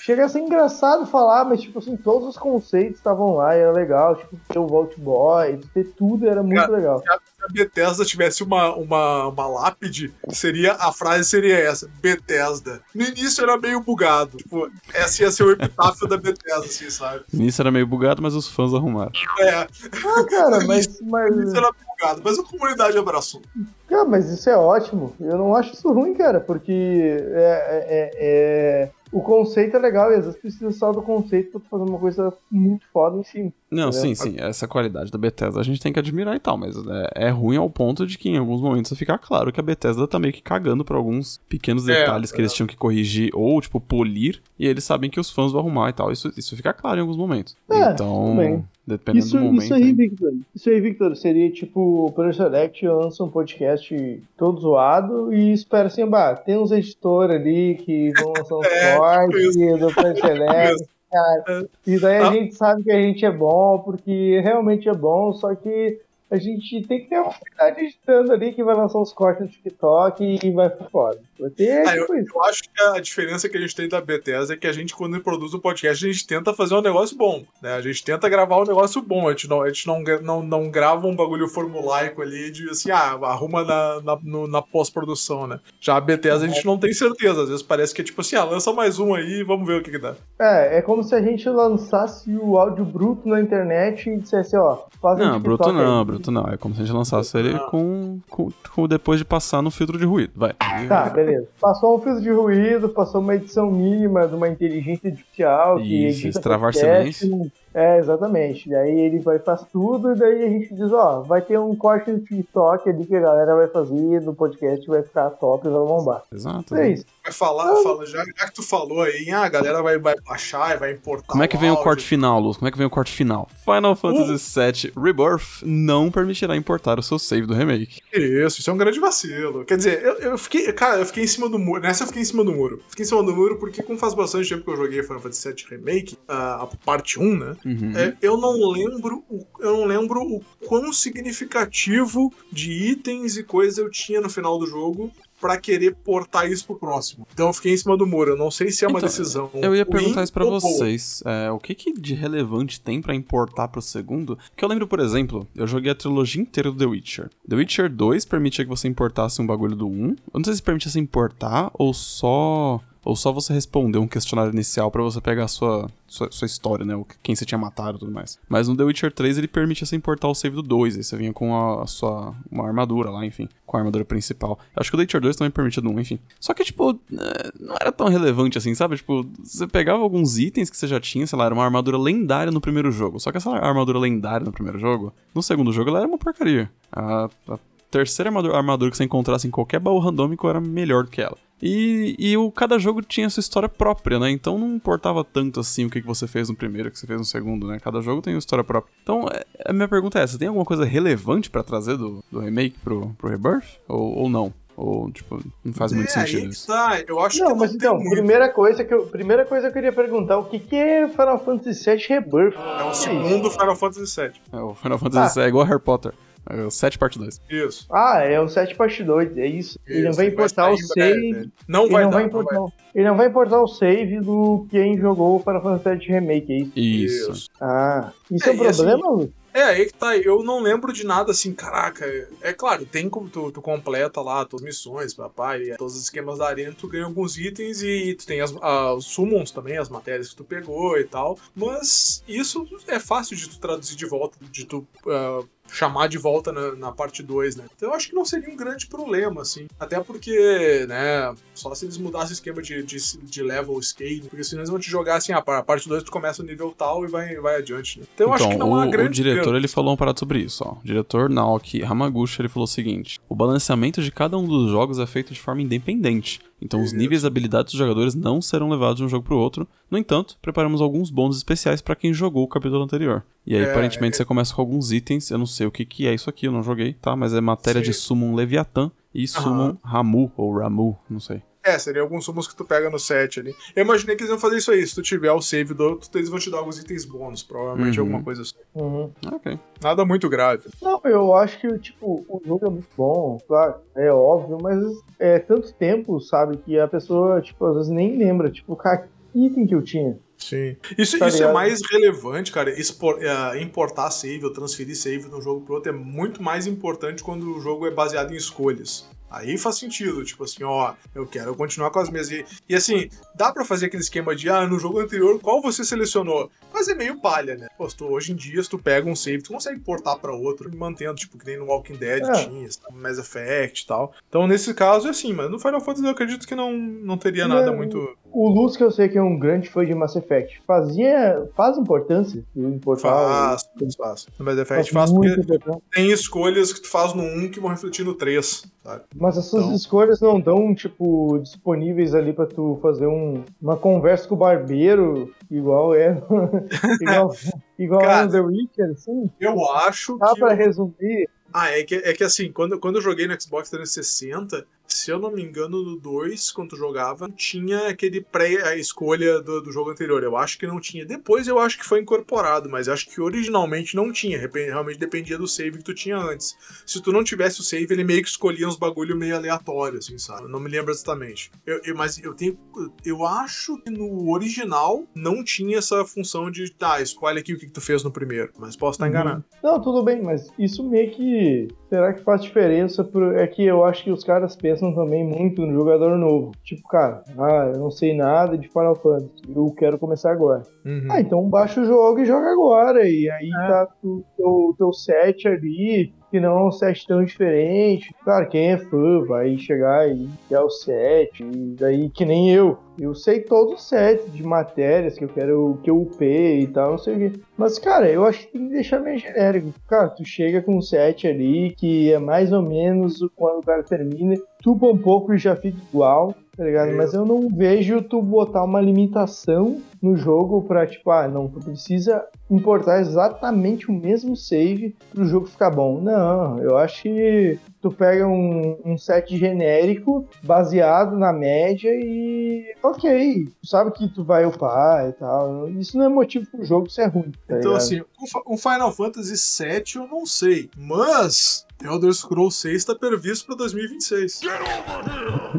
Chega a ser engraçado falar, mas, tipo assim, todos os conceitos estavam lá e era legal. Tipo, ter o Vault Boy, ter tudo era muito Cara, legal. Se a Bethesda tivesse uma, uma, uma lápide, seria, a frase seria essa, Bethesda. No início era meio bugado. Tipo, esse ia ser o epitáfio da Bethesda, assim, sabe? No início era meio bugado, mas os fãs arrumaram. É, Ah, cara, mas, mas, no início era bugado, mas a comunidade abraçou. cara, mas isso é ótimo. Eu não acho isso ruim, cara, porque é, é- é- o conceito é legal e às vezes precisa só do conceito pra tu fazer uma coisa muito foda em cima. Não, Entendeu? sim, sim, essa qualidade da Bethesda a gente tem que admirar e tal, mas é, é ruim ao ponto de que em alguns momentos fica claro que a Bethesda tá meio que cagando pra alguns pequenos É, detalhes que eles tinham que corrigir ou, tipo, polir, e eles sabem que os fãs vão arrumar e tal. Isso, isso fica claro em alguns momentos. É, então, bem. dependendo Isso, do momento. isso aí, hein. Victor. Isso aí, Victor, seria tipo o Select lança um podcast todo zoado e espera assim, bah, tem uns editores ali que vão lançar uns É, tipo do Player Select. Cara, e daí a Ah. gente sabe que a gente é bom, porque realmente é bom, só que a gente tem que ter uma qualidade editando ali que vai lançar uns cortes no TikTok e vai por fora. Ter Ah, tipo isso. Eu acho que a diferença que a gente tem da Bethesda é que a gente, quando produz um podcast, a gente tenta fazer um negócio bom. Né? A gente tenta gravar um negócio bom. A gente não, a gente não, não, não grava um bagulho formulaico ali de assim, ah, arruma na, na, no- na pós-produção, né? Já a Bethesda a gente não tem certeza. Às vezes parece que é tipo assim, ah, lança mais um aí e vamos ver o que, que dá. É, é como se a gente lançasse o áudio bruto na internet e dissesse, ó, faz um Não, TikTok bruto não, aí. bruto não. É como se a gente lançasse ele não. com, com, com depois de passar no filtro de ruído. Vai. Tá, beleza. Passou um filtro de ruído, passou uma edição mínima de uma inteligência artificial Isso, extravar podcast. É, exatamente. E aí ele vai faz tudo, e daí a gente diz, ó, vai ter um corte no TikTok ali que a galera vai fazer, do podcast vai ficar top e vai bombar. Exato. É isso. Vai falar, fala, já, já que tu falou aí, ah, a galera vai, vai baixar e vai importar. Como é que vem o áudio. corte final, Luz? Como é que vem o corte final? Final Fantasy VII Rebirth não permitirá importar o seu save do remake. Isso, isso é um grande vacilo. Quer dizer, eu, eu fiquei. Cara, eu fiquei em cima do muro. Nessa eu fiquei em cima do muro. Fiquei em cima do muro porque, como faz bastante tempo que eu joguei Final Fantasy VII Remake, a, a parte 1, né? Uhum. é, eu não lembro. o- Eu não lembro o quão significativo de itens e coisas eu tinha no final do jogo pra querer portar isso pro próximo. Então eu fiquei em cima do muro. Eu não sei se é uma Então, decisão. Eu ia perguntar isso boa. vocês. É, o que, que de relevante tem pra importar pro segundo? Porque eu lembro, por exemplo, eu joguei a trilogia inteira do The Witcher. The Witcher 2 permitia que você importasse um bagulho do 1. Eu não sei se permitia você importar ou só ou só você responder um questionário inicial pra você pegar a sua, sua, sua história, né? Quem você tinha matado e tudo mais. Mas no The Witcher 3 ele permite você importar o save do 2, aí você vinha com a, a sua uma armadura lá, enfim, com a armadura principal. Eu acho que o The Witcher 2 também permite do 1, enfim. Só que, tipo, é, não era tão relevante assim, sabe? Tipo, você pegava alguns itens que você já tinha, sei lá, era uma armadura lendária no primeiro jogo. Só que essa armadura lendária no primeiro jogo, no segundo jogo ela era uma porcaria. A, a terceira armadura, armadura que você encontrasse em qualquer baú randômico era melhor do que ela. E, e o, cada jogo tinha sua história própria, né? Então não importava tanto assim o que, que você fez no primeiro, o que você fez no segundo, né? Cada jogo tem uma história própria. Então, é- a minha pergunta é essa: tem alguma coisa relevante pra trazer do, do remake pro, pro Rebirth? Ou, ou não? Ou, tipo, não faz muito é, sentido isso? tá. Eu acho que Não, não mas então, muito. primeira coisa, que eu, primeira coisa que eu queria perguntar, o que, que é Final Fantasy VII Rebirth? É o segundo Final Fantasy VII. É, o Final Fantasy é igual Harry Potter. É o 7 parte 2. Isso. Ah, é o 7 parte 2, é isso. ele não Isso, vai vai importar o sair em save. breve. Não Ele vai não dar, vai não importar, vai. o- ele não vai importar o save do quem jogou o Final Fantasy VII Remake, é isso? Isso. Isso. Ah, isso é, É, um assim, problema, Lu? É, aí que tá. Eu não lembro de nada assim, caraca. É, é claro, tem como tu, tu completa lá tuas missões, papai, e todos os esquemas da arena, tu ganha alguns itens e tu tem as, a- os summons também, as matérias que tu pegou e tal. Mas isso é fácil de tu traduzir de volta, de tu. ah, chamar de volta na, na parte 2, né? Então eu acho que não seria um grande problema, assim. Até porque, né, só se eles mudassem o esquema de, de, de level scale, porque senão eles vão te jogar assim, ah, a parte 2 tu começa no nível tal e vai, vai adiante, né? Então eu acho que não o, há o grande diretor perda. ele falou uma parada sobre isso, ó. O diretor Naoki Hamaguchi ele falou o seguinte: o balanceamento de cada um dos jogos é feito de forma independente. Então os níveis e habilidades dos jogadores não serão levados de um jogo pro outro. No entanto, preparamos alguns bônus especiais pra quem jogou o capítulo anterior. E aí, É, aparentemente, é- você começa com alguns itens. Eu não sei o que, que é isso aqui, eu não joguei, tá? Mas é matéria Sim. de Summon Leviathan e Summon Ramu, ou Ramu, não sei. É, seria alguns sumos que tu pega no set ali. Eu imaginei que eles iam fazer isso aí. Se tu tiver o save do outro, eles vão te dar alguns itens bônus, provavelmente Uhum. alguma coisa assim. Uhum. Ok. Nada muito grave. Não, eu acho que, tipo, o jogo é muito bom, claro, é óbvio, mas é tanto tempo, sabe, que a pessoa, tipo, às vezes nem lembra, tipo, cara, que item que eu tinha? Sim. Isso, Tá isso é mais relevante, cara. Expor- é, importar save ou transferir save de um jogo pro outro é muito mais importante quando o jogo é baseado em escolhas. Aí faz sentido, tipo assim, ó, eu quero continuar com as minhas. E, e assim, dá pra fazer aquele esquema de, ah, no jogo anterior, qual você selecionou? Mas é meio palha, né? Pô, tu- hoje em dia, se tu pega um save, tu consegue portar pra outro, mantendo, tipo, que nem no Walking Dead É. tinha, no Mass Effect e tal. Então, nesse caso, é assim, mas no Final Fantasy eu acredito que não, não teria nada Não. muito. O Luz, que eu sei que é um grande fã de Mass Effect, fazia, faz importância do importar Faz, faz, faz. No Mass Effect faz muito porque importância. tem escolhas que tu faz no 1 que vão refletir no 3, sabe? Mas essas Então- escolhas não estão, tipo, disponíveis ali pra tu fazer um, uma conversa com o barbeiro, igual é igual, igual é Cara, no The Witcher, assim. Eu acho Dá que. pra o- resumir. Ah, é que, é que assim, quando, quando eu joguei no Xbox 360, se eu não me engano, no 2, quando tu jogava, tinha aquele pré-escolha do, do jogo anterior. Eu acho que não tinha. Depois eu acho que foi incorporado, mas acho que originalmente não tinha. Realmente dependia do save que tu tinha antes. Se tu não tivesse o save, ele meio que escolhia uns bagulho meio aleatório, assim, sabe? Eu não me lembro exatamente. Eu, eu- mas eu tenho. Eu acho que no original não tinha essa função de, tá, escolhe aqui o que, que tu fez no primeiro. Mas posso estar enganado. Não, tudo bem, mas isso meio que. Será que faz diferença? Pro... É que eu acho que os caras pensam também muito no jogador novo. Tipo, cara, ah, eu não sei nada de Final Fantasy, eu quero começar agora. Uhum. Ah, então baixa o jogo e joga agora. E aí É. tá o teu, teu set ali, que não é um set tão diferente. Claro, quem é fã vai chegar e quer o set. E daí, que nem eu. Eu sei todos os sets de matérias que eu quero que eu upei e tal, não sei o quê. Mas, cara, eu acho que tem que deixar meio genérico. Cara, tu chega com um set ali que é mais ou menos quando o cara termina, tupa um pouco e já fica igual, tá ligado? Isso. Mas eu não vejo tu botar uma limitação no jogo pra, tipo, ah, não, tu precisa importar exatamente o mesmo save pro jogo ficar bom. Não, eu acho que tu pega um, um set genérico baseado na média e ok, tu sabe que tu vai upar e tal. Isso não é motivo pro jogo ser ruim. Tá Então, ligado? assim, o o Final Fantasy VII eu não sei, mas Elder Scrolls 6 tá previsto pra 2026.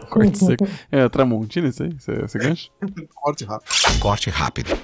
Corte seco. É, Tramontina isso aí? Esse gancho? Corte rápido. Corte rápido.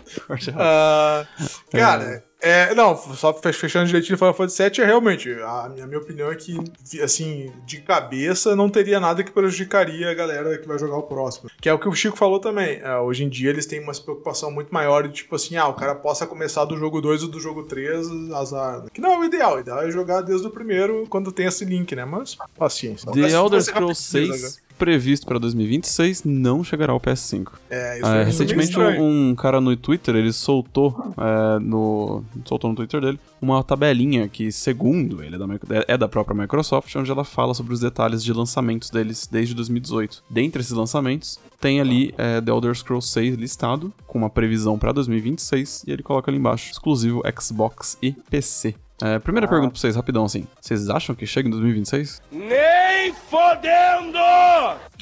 Ah, cara, é, não, só fech- fechando direitinho Final Fantasy VII, é realmente, a minha, a minha opinião é que, assim, de cabeça, não teria nada que prejudicaria a galera que vai jogar o próximo. Que é o que o Chico falou também. é, hoje em dia eles têm uma preocupação muito maior de, tipo assim, ah, o cara possa começar do jogo 2 ou do jogo 3, azar. Que não é o ideal, o ideal é jogar desde o primeiro, quando tem esse link, né? Mas, paciência. The Elder Scrolls rapidinho, 6, né? Previsto para 2026, não chegará ao PS5. É, isso É, é recentemente um, um cara no Twitter, ele soltou é, no soltou no Twitter dele uma tabelinha que, segundo ele, é da, é da própria Microsoft, onde ela fala sobre os detalhes de lançamentos deles desde 2018. Dentre esses lançamentos, tem ali é, The Elder Scrolls 6 listado, com uma previsão para 2026, e ele coloca ali embaixo, exclusivo Xbox e PC. É, primeira pergunta pra vocês, rapidão assim. Vocês acham que chega em 2026?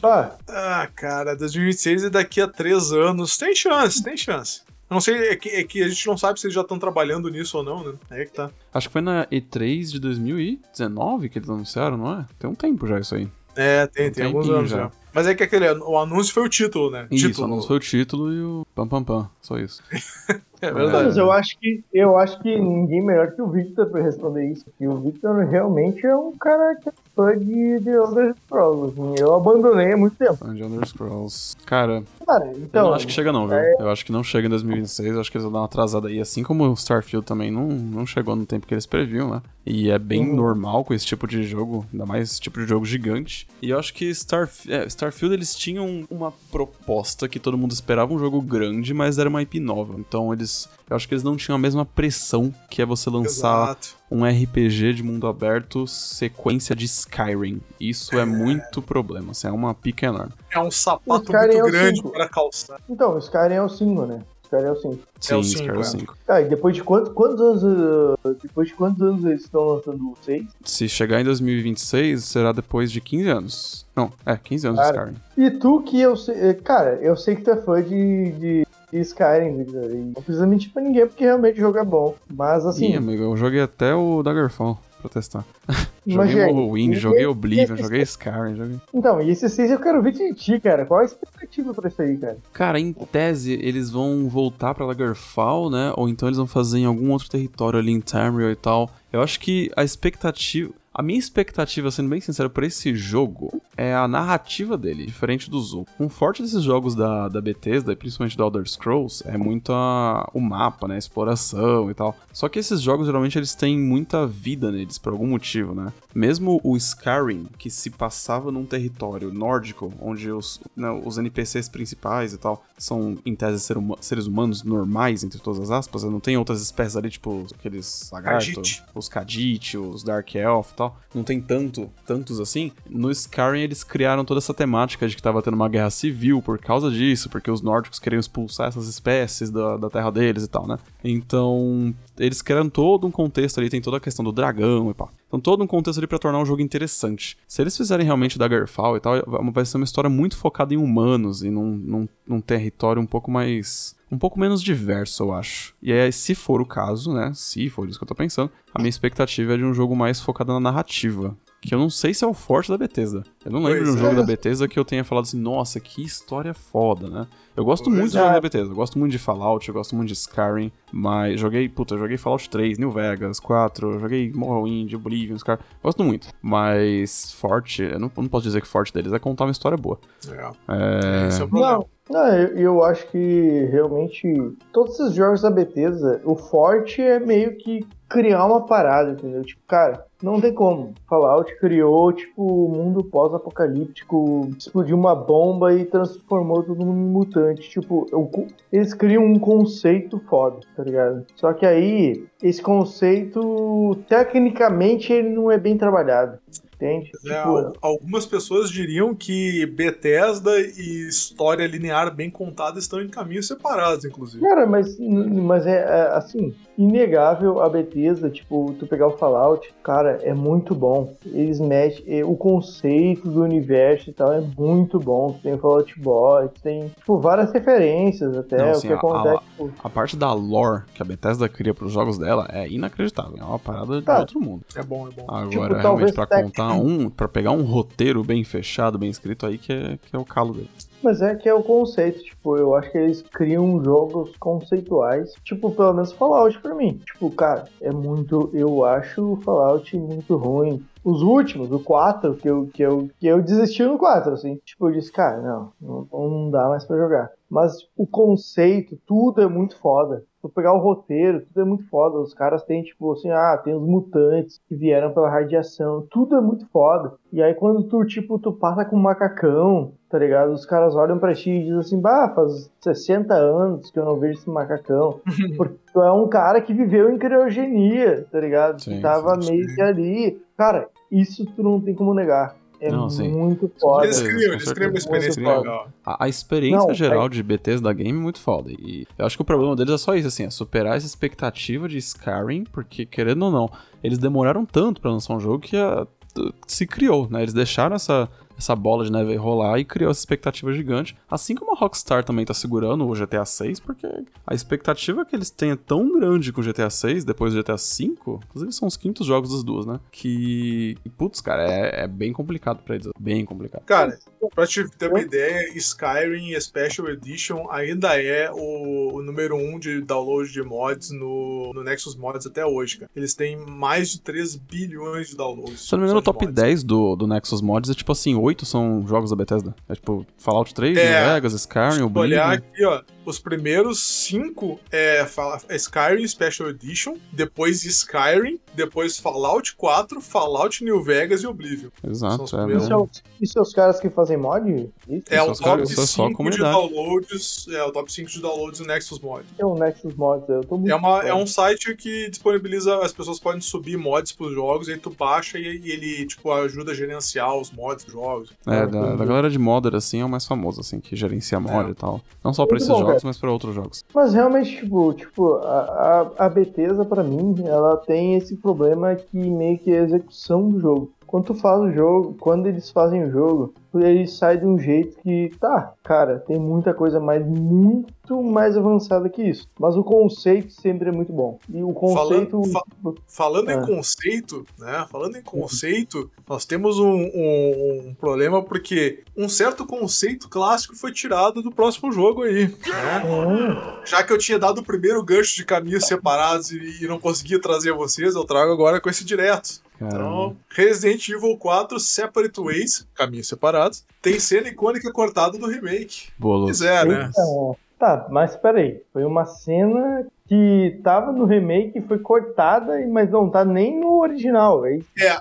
Ah, Ah, cara, 2026 e daqui a três anos. Tem chance, tem chance. Eu não sei, é que, é que a gente não sabe se eles já estão trabalhando nisso ou não, né? É que tá. Acho que foi na E3 de 2019 que eles anunciaram, não é? Tem um tempo já isso aí. É, tem, Um tem alguns anos já. já. Mas é que aquele, o anúncio foi o título, né? Isso, título. o anúncio foi o título e o pam pam pam, só isso. É mas verdade. eu acho que eu acho que ninguém melhor que o Victor pra responder isso. Porque o Victor realmente é um cara que é fã de The Elder Scrolls. assim. Eu abandonei há muito tempo. Fã de Elder Scrolls. Cara, Cara, eu então. não acho que chega não, viu? Eu acho que não chega em 2026, eu acho que eles vão dar uma atrasada aí, assim como o Starfield também não, não chegou no tempo que eles previam, né? E é bem Uhum. normal com esse tipo de jogo, ainda mais esse tipo de jogo gigante. E eu acho que Starf é, Starfield eles tinham uma proposta que todo mundo esperava um jogo grande, mas era uma IP nova. Então eles, eu acho que eles não tinham a mesma pressão que é você lançar Exato. um RPG de mundo aberto sequência de Skyrim. Isso é, muito problema, assim, é uma pica enorme. É um sapato Skyrim muito é o grande cinco. para calçar. Então, o Skyrim é o 5, né? O Skyrim é o 5. Sim, o Skyrim cinco, é. 5. Ah, e depois de quantos, quantos anos. uh, Depois de quantos anos eles estão lançando o 6? Se chegar em 2026, será depois de 15 anos. Não, é, 15 anos Cara, de Skyrim. E tu que eu sei. eh, Cara, eu sei que tu é fã de, de, de Skyrim, Victor. E não precisa mentir pra ninguém, porque realmente o jogo é bom. Mas assim. Ih, amigo, eu joguei até o Daggerfall pra testar. Joguei gente, Morrowind, e- joguei e- Oblivion, esse- joguei Skyrim, joguei... Então, e esse 6 eu quero ver de ti, cara. Qual a expectativa pra isso aí, cara? Cara, em tese, eles vão voltar pra Daggerfall, né? Ou então eles vão fazer em algum outro território ali em Tamriel e tal. Eu acho que a expectativa... A minha expectativa, sendo bem sincero, por esse jogo é a narrativa dele, diferente dos outros. Um forte desses jogos da, da Bethesda, principalmente do Elder Scrolls, é muito a- o mapa, né? A exploração e tal. Só que esses jogos, geralmente, eles têm muita vida neles, por algum motivo, né? Mesmo o Skyrim, que se passava num território nórdico, onde os, né, os NPCs principais e tal são, em tese, ser huma- seres humanos normais, entre todas as aspas, né? não tem outras espécies ali, tipo aqueles lagartos, os Khajiit, os Dark Elf e tal, não tem tanto, tantos assim. No Skyrim eles criaram toda essa temática de que tava tendo uma guerra civil por causa disso, porque os nórdicos queriam expulsar essas espécies da, da terra deles e tal, né? Então, eles criaram todo um contexto ali, tem toda a questão do dragão e pá. Então, todo um contexto ali pra tornar um jogo interessante. Se eles fizerem realmente Daggerfall e tal, vai ser uma história muito focada em humanos e num, num, num território um pouco mais um pouco menos diverso, eu acho. E aí, se for o caso, né? Se for isso que eu tô pensando, a minha expectativa é de um jogo mais focado na narrativa. Que eu não sei se é o forte da Bethesda. Eu não lembro Pois de um jogo é. da Bethesda que eu tenha falado assim, nossa, que história foda, né? Eu gosto Pois muito de é. jogo da Bethesda. Eu gosto muito de Fallout, eu gosto muito de Skyrim, mas joguei, puta, eu joguei Fallout 3, New Vegas, 4, eu joguei Morrowind, Oblivion, Skyrim. Gosto muito. Mas forte, eu não, eu não posso dizer que forte deles é contar uma história boa. É. É... Esse é o problema. Não, não eu, eu acho que realmente todos esses jogos da Bethesda, o forte é meio que criar uma parada, entendeu? Tipo, cara, não tem como. Fallout criou, tipo, o mundo pós-apocalíptico, explodiu uma bomba e transformou todo mundo em mutante. Tipo, co- eles criam um conceito foda, tá ligado? Só que aí, esse conceito, tecnicamente, ele não é bem trabalhado. Entende? É, Tipo, al- algumas pessoas diriam que Bethesda e história linear bem contada estão em caminhos separados, inclusive. Cara, mas, mas é, é, assim, inegável a Bethesda, tipo, tu pegar o Fallout, cara, é muito bom. Eles mexem, é, o conceito do universo e tal é muito bom. Tem o Fallout Boy, tem, tipo, várias referências até, Não, o assim, que a- acontece, a- tipo, A parte da lore que a Bethesda cria pros jogos dela dela é inacreditável. É uma parada Tá. de outro mundo. É bom, é bom. Agora, Tipo, realmente, pra tec- contar um, pra pegar um roteiro bem fechado, bem escrito aí, que é, que é o calo dele. Mas é que é o conceito, tipo, eu acho que eles criam jogos conceituais, tipo, pelo menos Fallout pra mim. Tipo, cara, é muito, eu acho o Fallout muito ruim. Os últimos, o 4, que eu, que eu, que eu desisti no 4, assim. Tipo, eu disse, cara, não, não, não dá mais pra jogar. Mas o conceito, tudo é muito foda. Se tu pegar o roteiro, tudo é muito foda. Os caras têm, tipo, assim, ah, tem os mutantes que vieram pela radiação. Tudo é muito foda. E aí quando tu, tipo, tu passa com um macacão, tá ligado? Os caras olham pra ti e dizem assim, bah, faz 60 anos que eu não vejo esse macacão. Porque tu é um cara que viveu em criogenia, tá ligado? Sim, que tava sim, meio sim. que ali. Cara, isso tu não tem como negar. É Não, muito foda. Criam uma certeza. experiência Muito legal. A, a experiência Não, geral de BTs da game é muito foda. E eu acho que o problema deles é só isso, assim, é superar essa expectativa de Skyrim, porque, querendo ou não, eles demoraram tanto pra lançar um jogo que a- t- se criou, né? Eles deixaram essa, essa bola de neve rolar e criou essa expectativa gigante. Assim como a Rockstar também tá segurando o GTA 6, porque a expectativa que eles têm é tão grande com o GTA 6, depois do GTA 5, inclusive são os quintos jogos das duas, né? Que, putz, cara, é, é bem complicado pra eles. Bem complicado. Cara, pra te ter uma ideia, Skyrim Special Edition ainda é o, o número 1 um de download de mods no, no Nexus Mods até hoje, cara. Eles têm mais de 3 bilhões de downloads. Se eu não me engano, o top mods. 10 do, do Nexus Mods é tipo assim, 8 são jogos da Bethesda. É tipo Fallout 3, É. Vegas, Skyrim, Oblivion. olhar aqui, ó, os primeiros cinco é, é Skyrim Special Edition, depois Skyrim, depois Fallout 4, Fallout New Vegas e Oblivion. São Exato, os é. Isso é, os, isso é os caras que fazem mod? Isso É o top é só a 5 de comunidade. downloads, é o top 5 de downloads do Nexus Mod. é o Nexus Mods. Eu tô muito É, uma, é um site que disponibiliza, as pessoas podem subir mods pros jogos, aí tu baixa e, e ele, tipo, ajuda a gerenciar os mods dos jogos. É, da, da galera de modder, assim, é o mais famoso, assim, que gerencia mod É. e tal. Não só pra Muito esses bom, jogos, cara. mas pra outros jogos. Mas realmente, tipo, tipo a, a, a Bethesda, pra mim, ela tem esse problema que meio que é a execução do jogo. Quando tu faz o jogo, quando eles fazem o jogo, eles saem de um jeito que, tá, cara, tem muita coisa mais, muito mais avançada que isso. Mas o conceito sempre é muito bom. E o conceito. fa- tipo, Falando É. em conceito, né? Falando em conceito, nós temos um, um- um problema porque um certo conceito clássico foi tirado do próximo jogo aí. né? hum, Já que eu tinha dado o primeiro gancho de caminhos separados e, e não conseguia trazer vocês, eu trago agora com esse direto. Caramba. Então, Resident Evil 4 Separate Ways, caminhos separados, tem cena icônica cortada do remake. Boa, Pois é, né? Eita, Tá, mas peraí. Foi uma cena que tava no remake, foi cortada, mas não tá nem no original. É isso. É,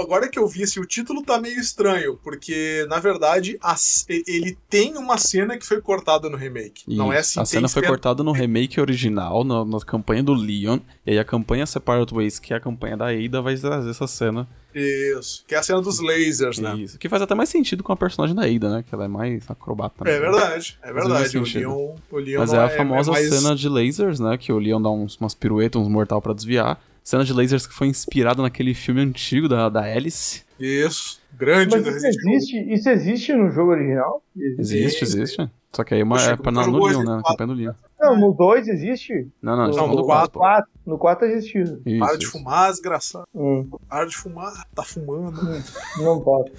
agora que eu vi, assim, o título tá meio estranho, porque, na verdade, a ele tem uma cena que foi cortada no remake. Não é Isso. assim, A cena foi cortada no remake original, na, na campanha do Leon. E aí a campanha Separate Ways, que é a campanha da Ada, vai trazer essa cena. Isso, que é a cena dos lasers, né? Isso. Que faz até mais sentido com a personagem da Ada, né? Que ela é mais acrobata. né? É verdade, é verdade. O. Leon, o Leon Mas é a famosa mais- cena de lasers, né? Que o Leon dá uns, umas piruetas, uns mortal pra desviar. Cena de lasers que foi inspirada naquele filme antigo da, da Alice. Isso, grande Mas isso existe, isso existe no jogo original? Existe, Sim, existe. Só que aí é uma, é pra, na, no Leon, né? Na campanha do Leon. Não, no 2 existe? Não, não, Não, no do quatro. 4. No 4 existiu. Isso, Para de isso. fumar, desgraçado. Hum, Para de fumar, tá fumando. não pode.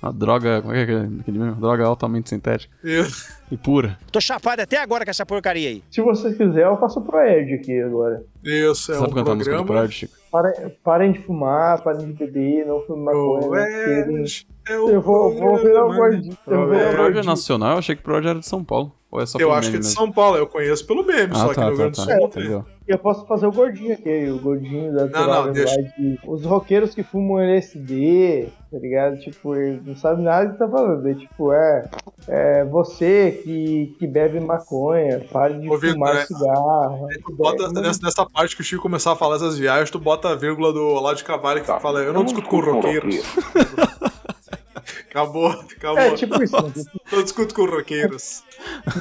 A droga, como é que é aquele mesmo? Droga altamente sintética Isso. e pura. Tô chapado até agora com essa porcaria aí. Se você quiser, eu faço pro Ed aqui agora. Isso, é Sabe um cantar a música do programa. Chico? Parem, parem de fumar, parem de beber, não fumem maconha. Ed é o Eu vou, vou virar o gordinho. Eu vou É, virar o Pride é gordinho. nacional, eu achei que o Pride era de São Paulo. Ou é só Eu acho que é de mesmo? São Paulo, eu conheço pelo meme, Ah, só que tá, no Rio tá, Grande do tá. Sul. Entendeu? Eu posso fazer o gordinho aqui, o gordinho da não, Turada deixa. de- Os roqueiros que fumam LSD, tá ligado? Tipo, eles não sabem nada do que tá falando. É tipo, é, é você que, que bebe maconha, pare de Ô, fumar é- cigarro. Tu bota É, nessa, nessa parte que o Chico começar a falar essas viagens, tu bota a vírgula do Olavo de Carvalho que fala, eu não discuto com roqueiros. Acabou, acabou. É tipo isso, né? Eu discuto com roqueiros.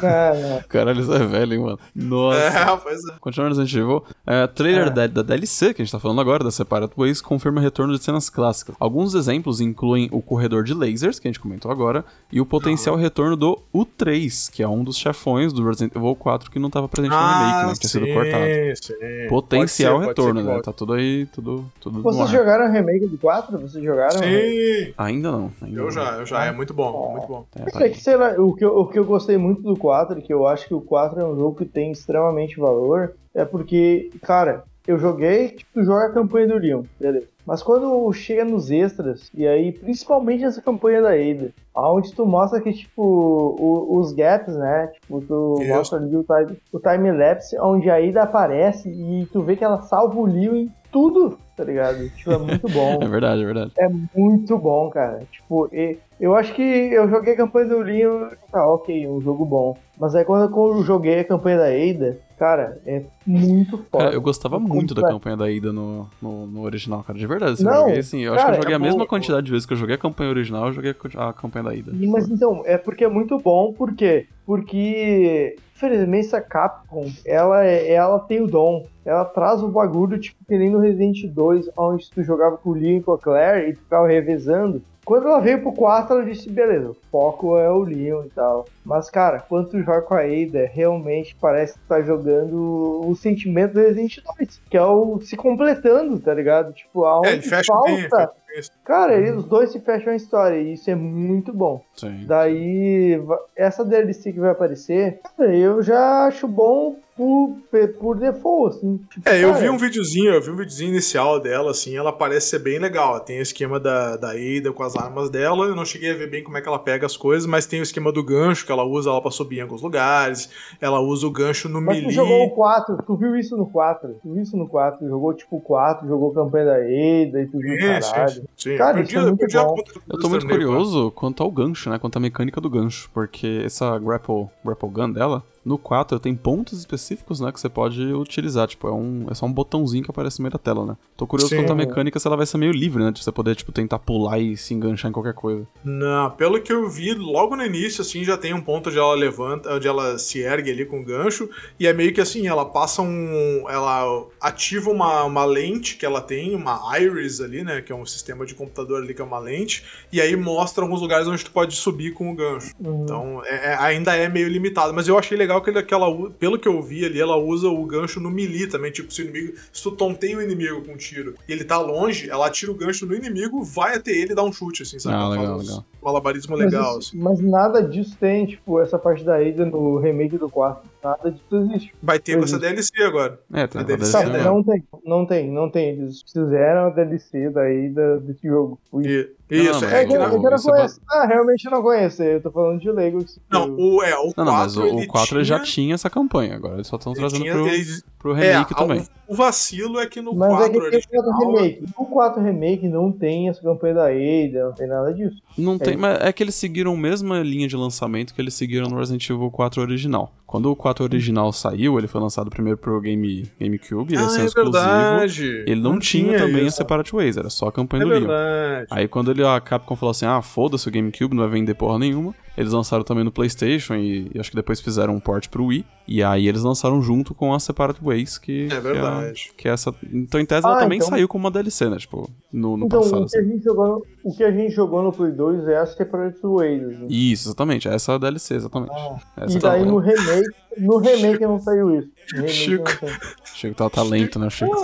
Não, não. Caralho, isso é velho, hein, mano. Nossa. É, pois é. Continuando no Resident Evil, é, trailer É. da, da DLC que a gente tá falando agora, da Separate Ways, confirma retorno de cenas clássicas. Alguns exemplos incluem o corredor de lasers, que a gente comentou agora, e o potencial retorno do U3, que é um dos chefões do Resident Evil 4 que não tava presente no remake, né? Que tinha sido cortado. Ah, sim. Potencial Pode ser, pode retorno, né? Tá tudo aí, tudo, tudo no Vocês ar. jogaram o remake do 4? Vocês jogaram? Sim, Ainda não. Ainda eu não. já, eu já. É muito bom, muito bom. É, É que, sei lá, o que, eu, o que eu gostei muito do 4, que eu acho que o 4 é um jogo que tem extremamente valor, é porque, cara, eu joguei, tipo, tu joga a campanha do Leon, beleza. Mas quando chega nos extras, e aí, principalmente essa campanha da Ada, onde tu mostra que, tipo, o- os gaps, né? Tipo, tu Isso. mostra ali o time, o time-lapse, onde a Ada aparece e tu vê que ela salva o Leon tudo, tá ligado? Tipo, é muito bom. É verdade, é verdade. É muito bom, cara. Tipo, e- eu acho que eu joguei a campanha do Leon, tá ok, um jogo bom. Mas aí quando eu joguei a campanha da Ada, cara, é muito foda. Cara, eu gostava muito da campanha da Ida no, no, no original, cara. De verdade. Assim, Não, eu joguei assim. Eu acho que cara, eu joguei é a mesma bom. quantidade de vezes que eu joguei a campanha original, eu joguei a campanha da Ida. E, Mas então, é porque é muito bom, por quê? Porque, infelizmente, essa Capcom, ela, é- ela tem o dom. Ela traz o bagulho, tipo, que nem no Resident 2, onde tu jogava com o Leon e com a Claire e tu ficava revezando. Quando ela veio pro 4, ela disse, beleza, o foco é o Leon e tal. Mas, cara, quando tu joga com a Ada, realmente parece que tu tá jogando o sentimento do Resident 2, que é o se completando, tá ligado? Tipo, aonde É, ele fecha falta... bem. Cara, eles, os dois se fecham a história e isso é muito bom. Sim. Daí, essa DLC que vai aparecer, cara, eu já acho bom por, por default, assim. Tipo, É, eu cara, vi um videozinho, eu vi um videozinho inicial dela, assim, ela parece ser bem legal. Tem o esquema da, da Ada com as armas dela, eu não cheguei a ver bem como é que ela pega as coisas, mas tem o esquema do gancho, que ela usa ela pra subir em alguns lugares, ela usa o gancho no Mas tu melee. jogou o 4, tu viu isso no 4, tu viu isso no 4, jogou tipo o 4, jogou campanha da Ada e tu viu sim, caralho. sim, sim. Cara, eu isso perdi, é eu muito bom. Eu tô muito curioso quanto ao gancho, né? Quanto à mecânica do gancho. Porque essa grapple, grapple gun dela, no 4 tem pontos específicos, né? Que você pode utilizar. Tipo, é, um, é só um botãozinho que aparece no meio da tela, né? Tô curioso Sim. quanto à mecânica, se ela vai ser meio livre, né? De você poder, tipo, tentar pular e se enganchar em qualquer coisa. Não, pelo que eu vi, logo no início, assim, já tem um ponto onde ela levanta, onde ela se ergue ali com o gancho, e é meio que assim, ela passa um. Ela ativa uma, uma lente que ela tem, uma iris ali, né? Que é um sistema de computador ali que é uma lente, e aí mostra alguns lugares onde tu pode subir com o gancho. Uhum. Então, é- é- ainda é meio limitado, mas eu achei legal que, ele, que ela, pelo que eu vi ali, ela usa o gancho no melee também, tipo, se o inimigo, se tu tonteia o inimigo com um tiro e ele tá longe, ela atira o gancho no inimigo, vai até ele e dá um chute, assim, sabe? Ah, Ela legal, legal. Malabarismo Mas, legal, isso- assim. mas nada disso tem, tipo, essa parte da Ada no remake do 4. Nada disso existe. Vai ter com essa. DLC agora. É, tem A DLC Tá, dela. né? não tem, não tem, não tem. Eles fizeram a DLC da Ada desse jogo. E, Não, isso, mas é É que que, o- na- eu não é conheço. Ah, realmente eu não conheço. Eu tô falando de Lego. Não, o, é, o 4 Não, não, mas o, ele o 4 ele já tinha- tinha essa campanha, agora eles só estão trazendo tinha- pro, ele- pro é, remake a- também. O, o vacilo é que no Mas 4 é que tem o 4 original... Remake. No 4 Remake não tem essa campanha da Ada, não tem nada disso. Não tem, isso. mas é que eles seguiram a mesma linha de lançamento que eles seguiram no Resident Evil 4 original. Quando o 4 original saiu, ele foi lançado primeiro pro Game, GameCube, ele ia Ah, ser um é exclusivo. verdade. Ele não, tinha, também a isso. Separate Ways, era só a campanha É do Leon. verdade. Aí quando ele, a Capcom falou assim, ah, foda-se o GameCube, não vai vender porra nenhuma, eles lançaram também no Playstation e, e acho que depois fizeram um port pro Wii. E aí eles lançaram junto com a Separate Ways, que, É verdade. que é, que é essa... Então em tese ela Ah, também então- saiu como uma DLC, né? Tipo, no, no então, passado. o, que a assim. gente jogou no, o que a gente jogou no Play 2 é a Separate Ways. assim. Isso, exatamente. Essa é a DLC, exatamente. Essa E tá- daí no remake, no remake não saiu isso. No Chico. não saiu. Chico tá talento, né, Chico?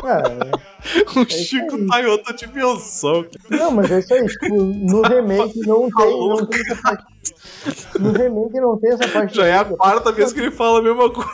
Cara, o Chico tá em outra dimensão. não, mas é isso aí. Tipo, no remake não tem, não tem essa parte. No remake não tem essa parte. Já é a quarta vez que ele fala a mesma coisa.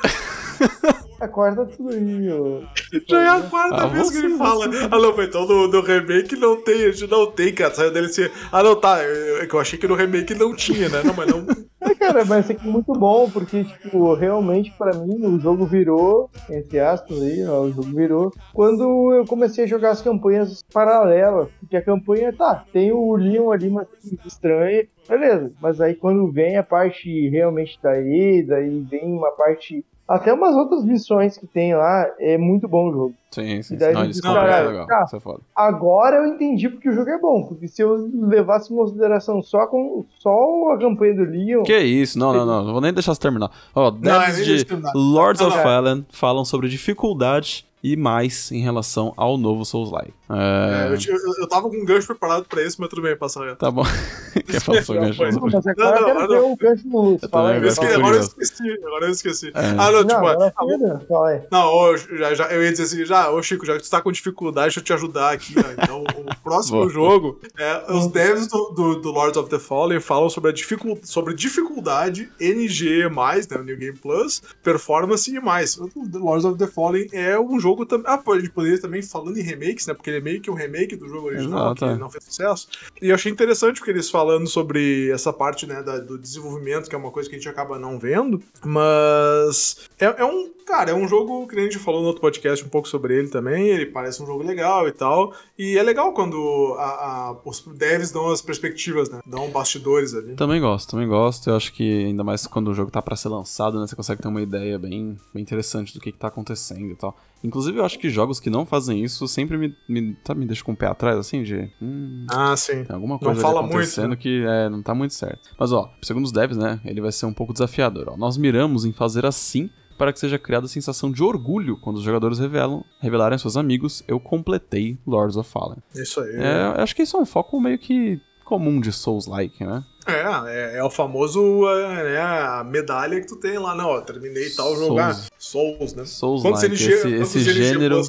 Acorda tudo aí, ô. Já é a quarta Ah, vez que ele fala. Ah, não, mas então no, no remake não tem, a gente não tem, cara. Saiu DLC. Ah, não, tá. É que eu achei que no remake não tinha, né? Não, mas não. É, cara, mas isso aqui é muito bom, porque, tipo, realmente pra mim o jogo virou, entre aspas aí, ó, o jogo virou, quando eu comecei a jogar as campanhas paralelas. Porque a campanha, tá, tem o Leon ali, mas estranha, beleza. Mas aí quando vem a parte realmente da Eda e vem uma parte Até umas outras missões que tem lá, é muito bom o jogo. Sim, sim. E daí Não, a eles gente completam, diz, é "Caralho, legal. tá." Isso é foda. Agora eu entendi porque o jogo é bom, porque se eu levasse em consideração só, com, só a campanha do Leon, Que isso? Não, não, não. Não vou nem deixar você terminar. Ó, Não, devs nem de deixa eu terminar. Lords Não, of não. Fallen falam sobre dificuldade e mais em relação ao novo Souls-like. É, É, eu, tinha- eu, eu tava com um gancho preparado pra isso, mas tudo bem, passa reto. Tá bom. Quer falar sobre Não, gancho? Não, mas agora Não, eu quero não, ver não. o gancho Lutz. Eu Fala aí. Eu esque- agora eu esqueci, agora eu esqueci. É. Ah, não, tipo, Não, agora ah, fala aí. Não, ô, já, já, eu ia dizer assim, já, ô Chico, já que tu tá com dificuldade, deixa eu te ajudar aqui, ó. Então, o próximo Boa. jogo, é, os devs do, do, do Lords of the Fallen falam sobre, a dificul, sobre dificuldade, NG+, né, o New Game Plus, performance e mais. Lords of the Fallen é um jogo também... Ah, pô, a gente poderia também, falando em remakes, né, porque ele é meio que um remake do jogo original, Exato, é. que não fez sucesso. E eu achei interessante porque eles falando sobre essa parte, né, da- do desenvolvimento, que é uma coisa que a gente acaba não vendo, mas é, é um, cara, é um jogo que a gente falou no outro podcast um pouco sobre ele também, ele parece um jogo legal e tal, e é legal quando a, a- os devs dão as perspectivas, né, dão bastidores ali. Também gosto, também gosto. Eu acho que ainda mais quando o jogo tá pra ser lançado, né? Você consegue ter uma ideia bem, bem interessante do que, que tá acontecendo e tal. Inclusive, eu acho que jogos que não fazem isso sempre me, me, tá, me deixam com o pé atrás, assim, de. Hum, Ah, sim. tem alguma Não coisa ali fala muito, acontecendo né? que é, não tá muito certo. Mas, ó, segundo os devs, né? Ele vai ser um pouco desafiador. Ó. Nós miramos em fazer assim para que seja criada a sensação de orgulho quando os jogadores revelam, revelarem aos seus amigos, eu completei Lords of Fallen. Isso aí. É, acho que isso é um foco meio que comum de Souls-like, né? É, é, é o famoso, é, né, a medalha que tu tem lá, não, ó, terminei tal Souls. jogo. Ah, Souls, né? Souls-like, Quantos esse, esse gênero,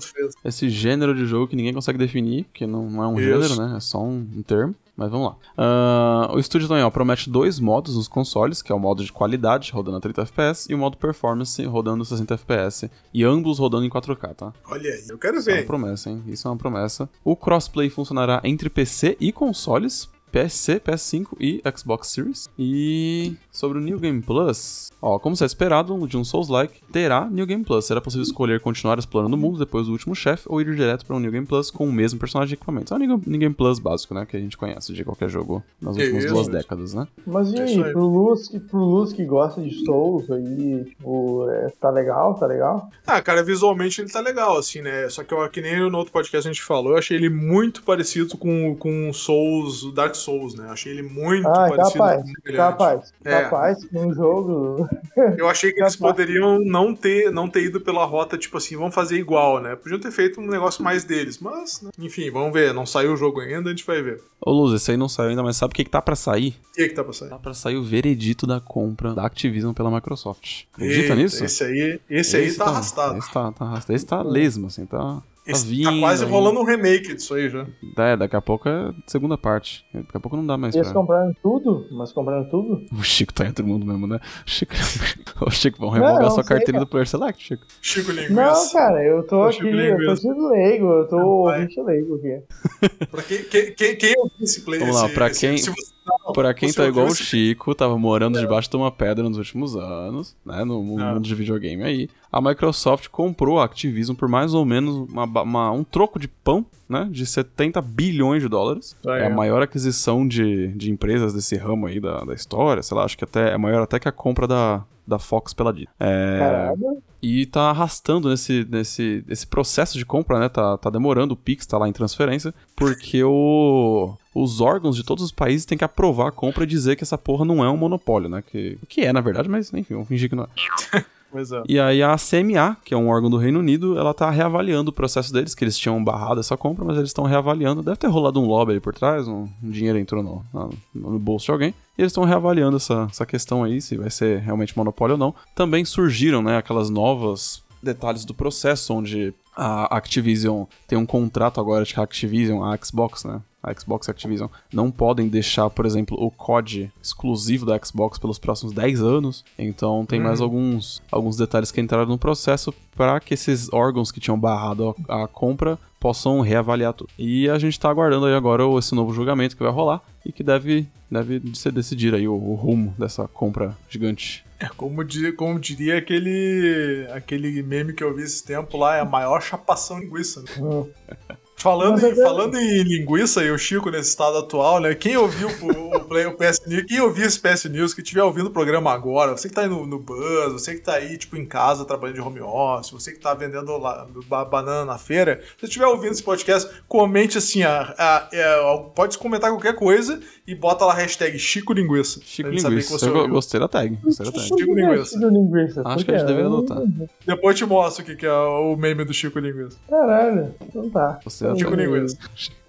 esse gênero de jogo que ninguém consegue definir, porque não, não é um Isso. gênero, né? É só um, um termo. Mas vamos lá. Ah, o estúdio também ó, promete dois modos nos consoles, que é o modo de qualidade, rodando a 30 FPS, e o modo performance, rodando 60 FPS. E ambos rodando em 4K, tá? Olha aí, eu quero Isso é uma ver. promessa, hein? Isso é uma promessa. O crossplay funcionará entre PC e consoles. PC, PS5 e Xbox Series. E sobre o New Game Plus, ó, como se é esperado de um Souls-like, terá New Game Plus. Será possível escolher continuar explorando o mundo depois do último chefe ou ir direto para um New Game Plus com o mesmo personagem de equipamento. É o New Game Plus básico, né, que a gente conhece de qualquer jogo nas últimas Isso. duas décadas, né? Mas e É aí, aí. pro Luz, que, pro Luz que gosta de Souls aí, tipo, é, tá legal, tá legal? Ah, cara, visualmente ele tá legal, assim, né? Só que, eu, que nem no outro podcast a gente falou, eu achei ele muito parecido com com Souls, o Dark Souls, né? Achei ele muito Ah, parecido capaz, capaz, É. capaz, um jogo... Eu achei que eles poderiam não ter, não ter ido pela rota, tipo assim, vamos fazer igual, né? Podiam ter feito um negócio mais deles, mas, né? enfim, vamos ver. Não saiu o jogo ainda, a gente vai ver. Ô Luz, esse aí não saiu ainda, mas sabe o que, que tá pra sair? O que que tá pra sair? Tá pra sair o veredito da compra da Activision pela Microsoft. Acredita Eita, nisso? Esse aí, esse aí tá, arrastado. Esse tá, tá arrastado. Esse tá lesmo, assim, tá. Tá, vindo, tá quase rolando um remake disso aí já. É, daqui a pouco é segunda parte. Daqui a pouco não dá mais Eles pra... compraram tudo, mas compraram tudo? O Chico tá entre o mundo mesmo, né? O Chico... Ô, Chico, vamos revogar não sua sei, carteira cara. do Player Select, Chico. Chico Linguiça. Não, cara, eu tô Ô, aqui, Chico eu tô sendo leigo, eu tô ouvinte leigo aqui. Pra quem, quem, quem, quem ouviu esse play? Vamos lá, esse- pra esse- quem- se você- Pra quem tá igual o Chico, tava morando debaixo de uma pedra nos últimos anos, né? No Ah. mundo de videogame aí. A Microsoft comprou a Activision por mais ou menos uma uma- um troco de pão, né? De 70 bilhões de dólares. Ah, é a é. maior aquisição de, de empresas desse ramo aí da, da história. Sei lá, acho que até é maior até que a compra da, da Fox pela Disney. É, Caralho. e tá arrastando nesse, nesse esse processo de compra, né? Tá, tá demorando, o Pix tá lá em transferência, porque o, os órgãos de todos os países têm que aprovar a compra e dizer que essa porra não é um monopólio, né? Que, o que é, na verdade, mas enfim, vamos fingir que não é. E aí a CMA, que é um órgão do Reino Unido, ela tá reavaliando o processo deles, que eles tinham barrado essa compra, mas eles estão reavaliando. Deve ter rolado um lobby ali por trás, um, um dinheiro entrou no, na- no bolso de alguém. E eles estão reavaliando essa, essa questão aí, se vai ser realmente monopólio ou não. Também surgiram, né, aquelas novas detalhes do processo, onde a Activision tem um contrato agora de que a Activision, a Xbox, né? A Xbox e a Activision não podem deixar, por exemplo, o COD exclusivo da Xbox pelos próximos 10 anos. Então tem mais alguns, alguns detalhes que entraram no processo para que esses órgãos que tinham barrado a, a compra possam reavaliar tudo. E a gente tá aguardando aí agora esse novo julgamento que vai rolar e que deve, deve se decidir aí o, o rumo dessa compra gigante. É, como, di- como diria aquele, aquele meme que eu vi esse tempo lá, é a maior chapação linguiça. Né? Falando, em, agora- falando em linguiça e o Chico nesse estado atual, né? Quem ouviu o, o Play, o PS News. Quem ouvir esse PS News, que estiver ouvindo o programa agora, você que tá aí no, no Buzz, você que tá aí, tipo, em casa trabalhando de home office, você que tá vendendo lá, ba- banana na feira, se você estiver ouvindo esse podcast, comente assim, a, a- é, pode comentar qualquer coisa e bota lá a hashtag Chico Linguiça. Chico Linguiça. você Eu go- ouviu. gostei da tag. Gostei da tag. Chico Linguiça. Chico Linguiça. Acho que a gente deveria adotar. Depois eu te mostro o que que é o meme do Chico Linguiça. Caralho, não tá. Chico tag. Linguiça.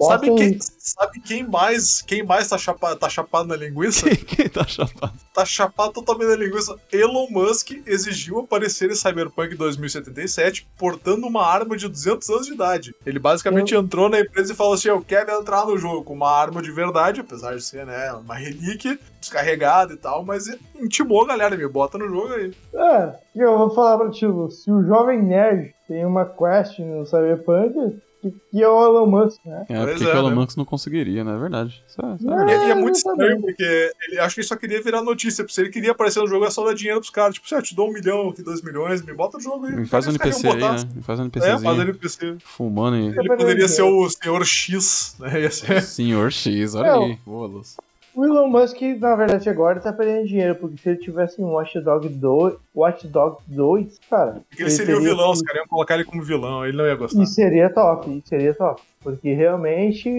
Sabe quem, sabe quem mais, quem mais tá, chapa, tá chapado na linguiça? Quem, quem tá chapado? tá chapado totalmente na linguiça. Elon Musk exigiu aparecer em Cyberpunk 2077 portando uma arma de 200 anos de idade. Ele basicamente entrou na empresa e falou assim: Eu quero entrar no jogo com uma arma de verdade, apesar de ser, né, uma relíquia descarregada e tal, mas intimou a galera, me bota no jogo aí. É, eu vou falar pra ti, Lu, se o Jovem Nerd tem uma quest no Cyberpunk, que, que é o Elon Musk, né? É, porque é, que o Elon né? Musk não conseguiria, né? É verdade. Isso é, isso é verdade. E, e é muito exatamente. estranho, porque ele acho que ele só queria virar notícia. Se ele queria aparecer no jogo, é só dar dinheiro pros caras. Tipo, se eu te dou um milhão aqui, dois milhões, me bota no jogo aí. Me faz um NPC aí, né? Me faz um É, faz NPCzinho NPC. fumando e... Ele poderia ser o Senhor X, né? Ia ser. Senhor X, olha Não. aí. Boa, Luz. O Elon Musk, na verdade, agora tá perdendo dinheiro, porque se ele tivesse um Watch Dog 2, Watch Dog 2, cara. Porque ele seria o vilão, os caras iam colocar ele como vilão, ele não ia gostar. E seria top, e seria top. Porque realmente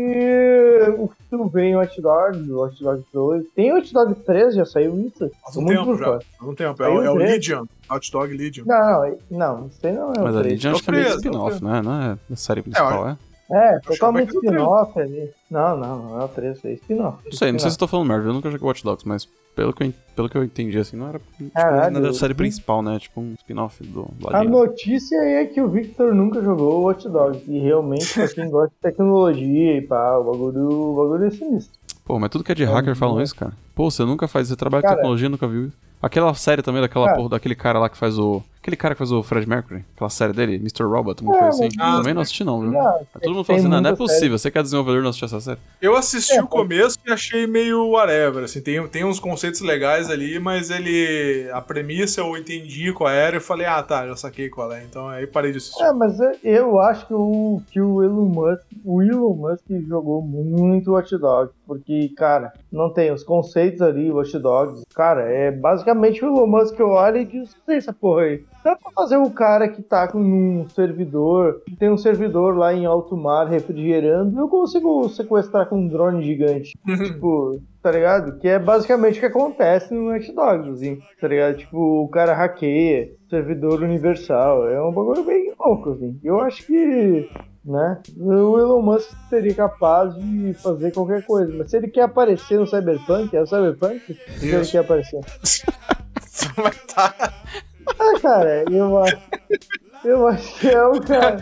o futuro vem Watch Dogs, Watch Dogs 2. Tem Watch Dogs 3, já saiu isso? Faz um tempo já. Faz um tempo. É, é o. Legion. Hot Dog Legion. Não, não, não, isso aí não é Mas o ali 3. já acho que é meio spin-off, é o né? Não é da série principal, é? É, totalmente três. spin-off ali. Não, não, não é o 3, é spin-off. Não sei, não sei se eu tô falando merda, eu nunca joguei Watch Dogs, mas pelo que eu, pelo que eu entendi, assim, não era, tipo, Caralho, não era da série principal, né? Tipo um spin-off do, do A notícia é que o Victor nunca jogou Watch Dogs. E realmente, pra quem gosta de tecnologia e pá, o bagulho, o bagulho é sinistro. Pô, mas tudo que é de hacker falam isso, cara. Pô, você nunca faz, você trabalha com Cara- tecnologia, nunca viu isso. Aquela série também daquela Cara. porra, daquele cara lá que faz o. Aquele cara que faz o Fred Mercury, aquela série dele, Mr. Robot, uma É, coisa assim. mas- também não assisti, não, viu? Não, todo mundo fala assim, não, não é possível, você que é desenvolvedor não assistiu essa série. Eu assisti É, o começo e achei meio whatever, assim, tem, tem uns conceitos legais ali, mas ele, a premissa eu entendi qual era e falei, ah tá, já saquei qual é, então aí parei de assistir. É, mas eu- eu acho que o, que o Elon Musk, o Elon Musk jogou muito Watch Dogs, porque, cara, não tem os conceitos ali, Watch Dogs, cara, é basicamente o Elon Musk que olha e diz, "Tem essa porra aí. Dá pra fazer o cara que tá com um servidor, tem um servidor lá em alto mar refrigerando, eu consigo sequestrar com um drone gigante. tipo, tá ligado? Que é basicamente o que acontece no Watch Dogs, assim, tá ligado? Tipo, o cara hackeia, servidor universal, é um bagulho bem louco, assim. Eu acho que, né, o Elon Musk seria capaz de fazer qualquer coisa, mas se ele quer aparecer no Cyberpunk, é o Cyberpunk? Se ele quer aparecer. Tá. Ah, cara, eu acho... Eu acho que é o cara.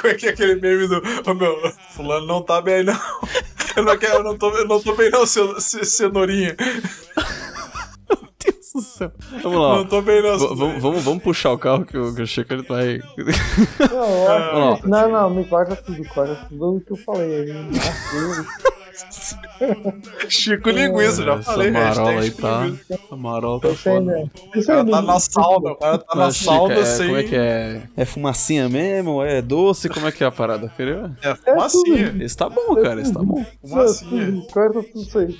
Como é que é aquele meme do. Ô meu, fulano não tá bem, não. Eu não quero, eu não tô, eu não tô bem, não, ce- cenourinha. Deus do céu. Vamos lá. Não tô bem, não. Vamos, vamos, vamos puxar o carro que o, que o Chico ele vai. Não, eu acho- Ó. não, não, me corta tudo, corta tudo o que eu falei. aí. Chico Linguiça, já Essa falei, marola hashtag aí tá. Linguiça. A marola tá aí, foda. né? O aí, cara tá né? na sauna, o cara tá na sauna é, sem. Como é que é? É fumacinha mesmo? É doce? Como é que é a parada? Queria... É fumacinha. Esse tá bom, cara, esse tá bom. Fumacinha. Corta tudo isso aí.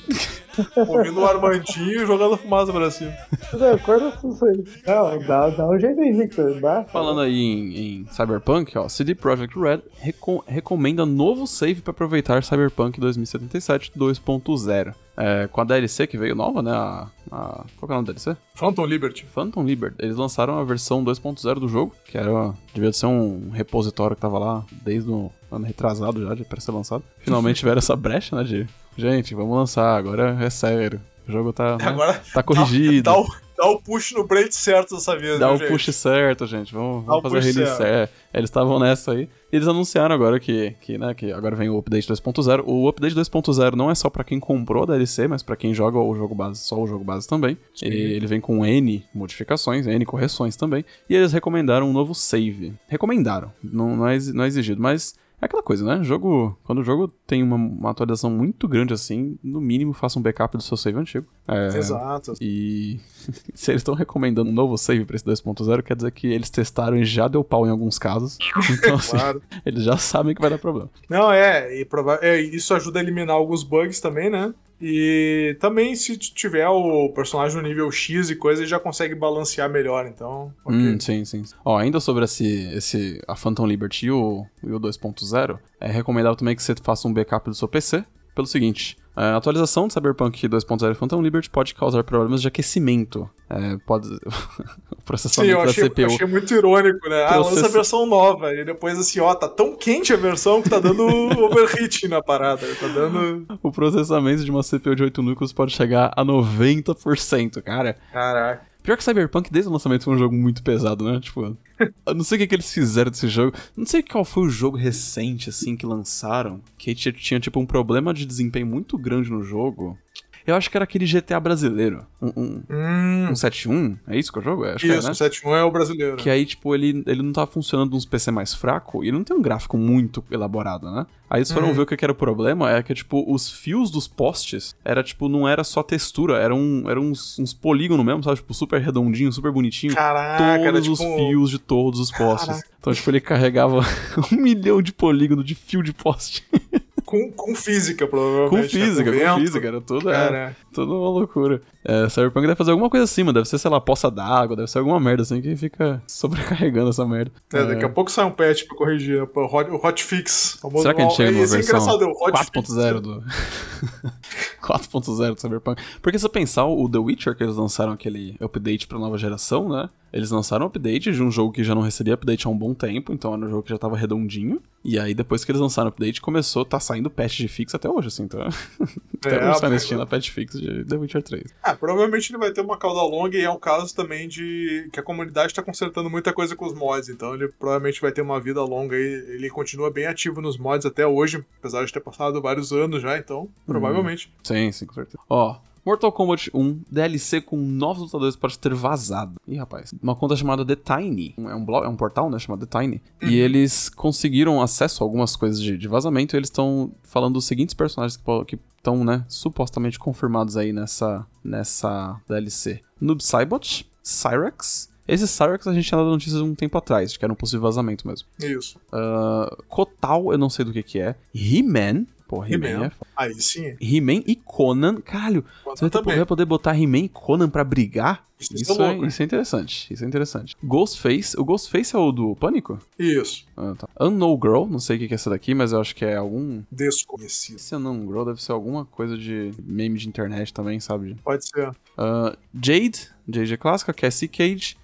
Ouvindo o Armandinho e jogando fumaça pra cima. Não, corta tudo isso aí. Não, dá, dá um jeito aí, Victor. Dá. Falando aí em, em Cyberpunk, ó, CD Projekt Red reco- recomenda novo save para aproveitar Cyberpunk 2077 2.0. É, com a DLC que veio nova, né? A, a- qual que é o nome da DLC? Phantom Liberty. Phantom Liberty. Eles lançaram a versão 2.0 do jogo, que era devia ser um repositório que tava lá desde o ano retrasado já, de para ser lançado. Finalmente tiveram essa brecha, né? De gente, vamos lançar, agora é sério. O jogo tá, né, Agora tá corrigido. dá o, dá o push no break certo dessa vez, Dá viu, o gente? push certo, gente. Vamos, Dá vamos fazer release. certo. É, eles estavam nessa aí. E eles anunciaram agora que, que, né, que agora vem o update 2.0. O update 2.0 não é só pra quem comprou a DLC, mas pra quem joga o jogo base, só o jogo base também. E ele vem com N modificações, N correções também. E eles recomendaram um novo save. Recomendaram, não, não, é, não é exigido, mas é aquela coisa, né? Jogo, quando o jogo tem uma, uma atualização muito grande assim, no mínimo faça um backup do seu save antigo. É, Exato. e se eles estão recomendando um novo save pra esse 2.0, quer dizer que eles testaram e já deu pau em alguns casos. Então, assim, Claro. eles já sabem que vai dar problema. Não, é, e prova- é, isso ajuda a eliminar alguns bugs também, né? E também se tiver o personagem no nível X e coisa, ele já consegue balancear melhor, então. ok. Hum, sim, sim. Ó, ainda sobre esse, esse a Phantom Liberty e o, o 2.0, é recomendável também que você faça um backup do seu PC, pelo seguinte. A atualização de Cyberpunk 2.0 e Phantom Liberty pode causar problemas de aquecimento. É, pode. o Sim, processamento eu achei, da CPU. achei muito irônico, né? Ah, lança a versão nova. E depois assim, ó, tá tão quente a versão que tá dando overheating na parada. Tá dando. O processamento de uma CPU de 8 núcleos pode chegar a 90%, cara. Caraca. Pior que Cyberpunk, desde o lançamento, foi um jogo muito pesado, né? Tipo, eu não sei o que, que eles fizeram desse jogo. Não sei qual foi o jogo recente, assim, que lançaram. Que tinha, tipo, um problema de desempenho muito grande no jogo. Eu acho que era aquele GTA brasileiro. Um, um, Hum. um 7.1? É isso que é o jogo? Acho que é, Isso, né? o 71 é o brasileiro. Que aí, tipo, ele, ele não tava funcionando nos PC mais fraco e não tem um gráfico muito elaborado, né? Aí eles foram Uhum. ver o que que era o problema, é que, tipo, os fios dos postes era, tipo, não era só textura, eram, eram uns, uns polígonos mesmo, sabe? Tipo, super redondinho, super bonitinho. Caraca, era todos tipo. os fios de todos os postes. Caraca. Então, tipo, ele carregava um milhão de polígonos de fio de poste. Com, com física, provavelmente. com né? física, com, vento. física, era tudo, é, Cara, tudo uma loucura. É, Cyberpunk deve fazer alguma coisa assim, mano. Deve ser, sei lá, poça d'água, deve ser alguma merda assim que fica sobrecarregando essa merda. é, daqui a pouco sai um patch pra corrigir. O hot, o hotfix. Será que a gente chega numa é versão engraçado, é o hotfix. 4.0 do... 4.0 do Cyberpunk? Porque se eu pensar, o The Witcher, que eles lançaram aquele update pra nova geração, né? Eles lançaram um update de um jogo que já não recebia update há um bom tempo, então era um jogo que já tava redondinho. E aí, depois que eles lançaram o update, começou, tá saindo patch de fix até hoje, assim, então... até É, hoje tá a- na Steam a patch fix de The Witcher 3. Ah, provavelmente ele vai ter uma cauda longa e é um caso também de que a comunidade tá consertando muita coisa com os mods, então ele provavelmente vai ter uma vida longa aí. Ele continua bem ativo nos mods até hoje, apesar de ter passado vários anos já, então provavelmente. Sim, sim, com certeza. Ó, Mortal Kombat 1, DLC com novos lutadores pode ter vazado. Ih, rapaz. Uma conta chamada The Tiny. É um, blog, é um portal, né? Chamado The Tiny. E eles conseguiram acesso a algumas coisas de, de vazamento e eles estão falando dos seguintes personagens que estão, né? Supostamente confirmados aí nessa, nessa DLC: Noob Saibot, Cyrax. Esse Cyrax a gente tinha dado notícias um tempo atrás, de que era um possível vazamento mesmo. Isso. Ah, Kotal, eu não sei do que que é. He-Man. Pô, He-Man é Aí sim. He-Man e Conan. Caralho, você vai, também. vai poder botar He-Man e Conan pra brigar? Isso Isso, é é, louco, isso é interessante. Isso é interessante. Ghostface. O Ghostface é o do Pânico? Isso. Ah, tá. Unknown Girl. Não sei o que é essa daqui, mas eu acho que é algum. Desconhecido. Esse Unknown Girl deve ser alguma coisa de meme de internet também, sabe? Pode ser. Ah, Jade. Jade é clássica. Cassie Cage.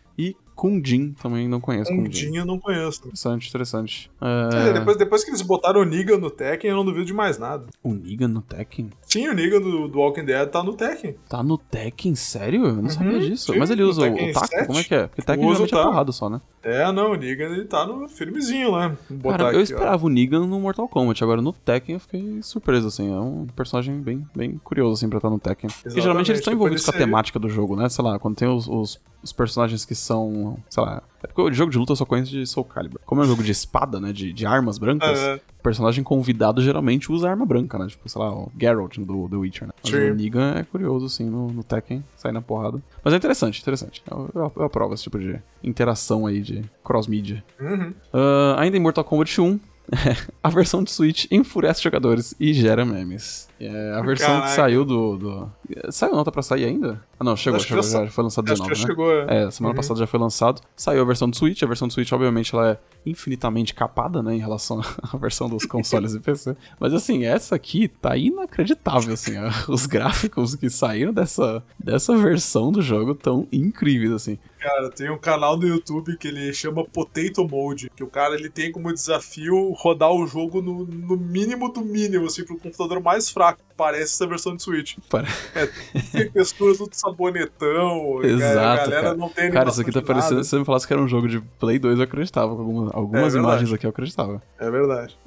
Kundin. Também não conheço Kundin. dia eu não conheço. Interessante, interessante. Ah, dizer, depois, depois que eles botaram o Negan no Tekken, eu não duvido de mais nada. O Negan no Tekken? Sim, o Negan do, do Walking Dead tá no Tekken. Tá no Tekken? Sério? Eu não sabia disso. sim, Mas ele usa o, taco? 7. Como é que é? Porque Tekken Usa o é taco. porrada só, né? É, não, o Negan ele tá no firmezinho lá. Cara, eu aqui, ó. esperava o Negan no Mortal Kombat, agora no Tekken eu fiquei surpreso, assim. É um personagem bem, bem curioso, assim, pra estar no Tekken. Porque geralmente eles estão Depois envolvidos com a temática do jogo, né? Sei lá, quando tem os, os, os personagens que são, sei lá... É porque o jogo de luta eu só conheço de Soul Calibur. Como é um jogo de espada, né? De, de armas brancas, É. o personagem convidado geralmente usa arma branca, né? Tipo, sei lá, o Geralt do The Witcher, né? Mas Sim. o Negan é curioso, assim, no, no Tekken, sair na porrada. Mas é interessante, interessante. Eu, eu, eu aprovo esse tipo de interação aí de cross-media. Uhum. Ah, ainda em Mortal Kombat 1, a versão de Switch enfurece jogadores e gera memes. É, a versão Caraca. que saiu do, do. Saiu nota pra sair ainda? Ah, não, chegou, Acho chegou já já, foi lançado Acho 19, que já né? chegou. É, semana Uhum. passada já foi lançado. Saiu a versão do Switch. A versão do Switch, obviamente, ela é infinitamente capada, né, em relação à versão dos consoles e PC. Mas, assim, essa aqui tá inacreditável, assim. Os gráficos que saíram dessa, dessa versão do jogo tão incríveis, assim. Cara, tem um canal no YouTube que ele chama Potato Mode, que o cara ele tem como desafio rodar o jogo no, no mínimo do mínimo, assim, pro computador mais fraco. Parece essa versão de Switch. Para- Tem texturas tudo sabonetão, e a Exato, galera cara. não tem Cara, isso aqui tá parecendo. Se você me falasse que era um jogo de Play 2, eu acreditava. Algumas, algumas É imagens aqui eu acreditava. É verdade.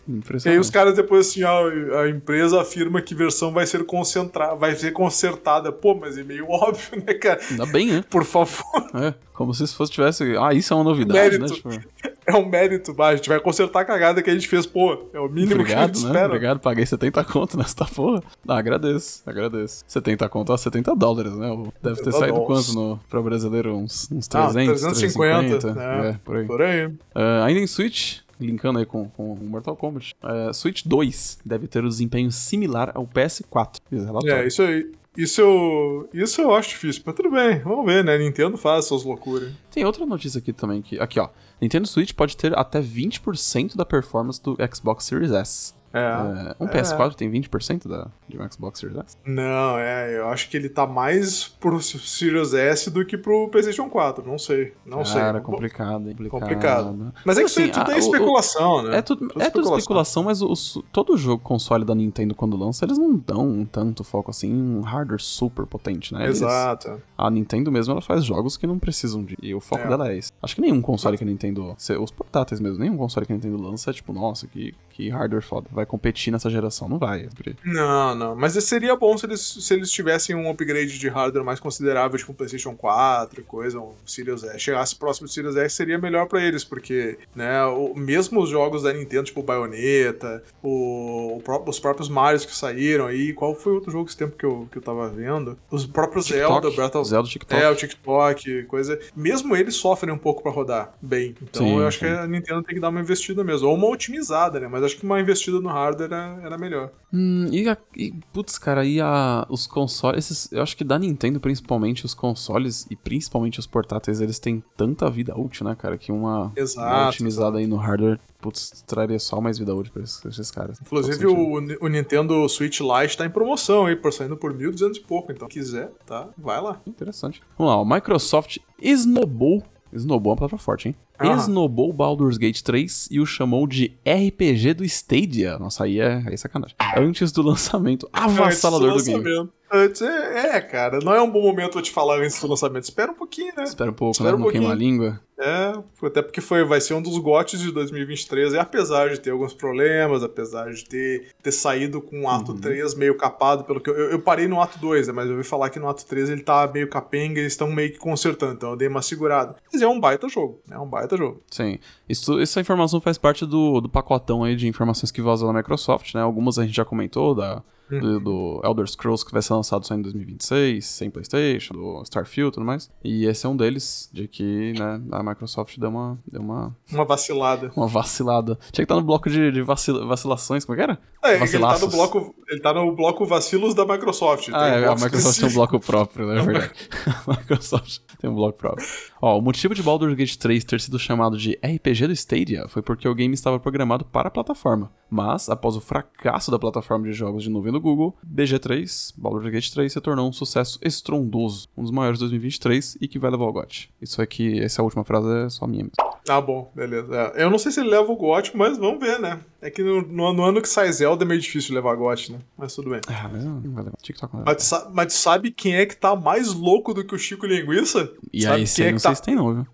E aí os caras depois assim, ó, a empresa afirma que versão vai ser concentrada, vai ser consertada. Pô, mas é meio óbvio, né, cara? Ainda bem, né? Por favor, É, como se isso fosse tivesse. Ah, isso é uma novidade, Mérito. né? Tipo, é um mérito, bah, a gente vai consertar a cagada que a gente fez, pô, é o mínimo que a obrigado, gente né? espera. Obrigado, paguei 70 conto nessa porra. Ah, agradeço, agradeço. 70 conto, ó, 70 dólares, né? Deve ter 70 saído dólares. quanto no, pra brasileiro? Uns, uns Ah, 300, 350, 350, é. é, por aí. Por aí. Ah, ainda em Switch, linkando aí com, com o Mortal Kombat, é, Switch 2 deve ter um desempenho similar ao PS4. diz o relatório. É, isso aí. Isso eu, isso eu acho difícil, mas tudo bem, vamos ver, né? Nintendo faz suas loucuras. Tem outra notícia aqui também que. Aqui, ó. Nintendo Switch pode ter até 20% da performance do Xbox Series S. É. É, um é. PS4 tem 20% da, de um Xbox Series S? Não, é, eu acho que ele tá mais pro Series S do que pro PlayStation 4, não sei, não sei. Cara, complicado? Complicado. Complicado. Mas é que isso aí Assim, tudo a- é o- especulação, né? É tudo, é tudo especulação, mas o- o- todo jogo console da Nintendo quando lança, eles não dão um tanto foco assim em um hardware super potente, né? Eles- Exato. A Nintendo mesmo, ela faz jogos que não precisam de. E o foco É. dela é esse. Acho que nenhum console que a Nintendo. Os portáteis mesmo, nenhum console que a Nintendo lança é tipo, nossa, que, que hardware foda. Vai competir nessa geração. Não vai. Não, não. Mas seria bom se eles, se eles tivessem um upgrade de hardware mais considerável, tipo um PlayStation 4 e coisa, um Series S. Chegasse próximo do Series S seria melhor pra eles, porque, né, o, mesmo os jogos da Nintendo, tipo Bayonetta, o, o os próprios Marios que saíram aí, qual foi outro jogo esse tempo que eu, que eu tava vendo? Os próprios Zelda, TikTok, Breath of... Zelda TikTok. É, o TikTok, coisa. Mesmo eles sofrem um pouco pra rodar bem. Então Sim, eu acho sim. que a Nintendo tem que dar uma investida mesmo. Ou uma otimizada, né? Mas acho que uma investida no hardware era, era melhor. Hum, e, a, e, putz, cara, e a, os consoles, esses- eu acho que da Nintendo, principalmente, os consoles e principalmente os portáteis, eles têm tanta vida útil, né, cara, que uma, Exato, uma otimizada aí no hardware, putz, traria só mais vida útil pra esses, esses caras. Inclusive, Faz sentido. o, o Nintendo Switch Lite tá em promoção aí, por saindo por 1.200 e pouco. Então, quiser, tá? Vai lá. Interessante. Vamos lá, o Microsoft esnobou, esnobou é uma palavra forte, hein? Esnobou Baldur's Gate 3 e o chamou de RPG do Stadia. Nossa, aí é, aí é sacanagem. Antes do lançamento avassalador do Antes game. Antes, é, é, cara, não é um bom momento te falar antes do lançamento. Espera um pouquinho, né? Espera um pouco, Espera né? um Não queimar a pouquinho. língua. É, até porque foi, vai ser um dos GOTs de 2023, e apesar de ter alguns problemas, apesar de ter, ter saído com o ato 3 meio capado, pelo que eu, eu, eu parei no ato 2, né, mas eu ouvi falar que no ato 3 ele tá meio capenga, eles estão meio que consertando, então eu dei uma segurada. Mas é um baita jogo, é um baita jogo. Sim. Isso, essa informação faz parte do, do pacotão aí de informações que vazou da Microsoft, né? Algumas a gente já comentou, da, do, do Elder Scrolls que vai ser lançado só em 2026, sem Playstation, do Starfield e tudo mais. E esse é um deles, de que, né, a Microsoft deu uma, deu uma, Uma vacilada. uma vacilada. Tinha que estar no bloco de, de vacila- vacilações, como é que era? É, ele tá, no bloco, ele tá no bloco vacilos da Microsoft. Ah, é, a Microsoft tem um bloco próprio, né? É verdade. a Microsoft tem um bloco próprio. Ó, o motivo de Baldur's Gate 3 ter sido chamado de RPG do Stadia foi porque o game estava programado para a plataforma. Mas, após o fracasso da plataforma de jogos de nuvem do Google, BG3, Baldur's Gate 3 se tornou um sucesso estrondoso, um dos maiores de 2023 e que vai levar ao GOT. Isso aqui, essa última frase é só minha mesmo. Ah, bom, beleza. É, eu não sei se ele leva o GOT, mas vamos ver, né? É que no, no- no ano que sai Zelda é meio difícil levar GOT, né? Mas tudo bem. Ah, mas não vai levar. TikTok não vai Mas, mas sabe quem é que tá mais louco do que o Chico Linguiça? E sabe aí, quem é que se tem não, viu?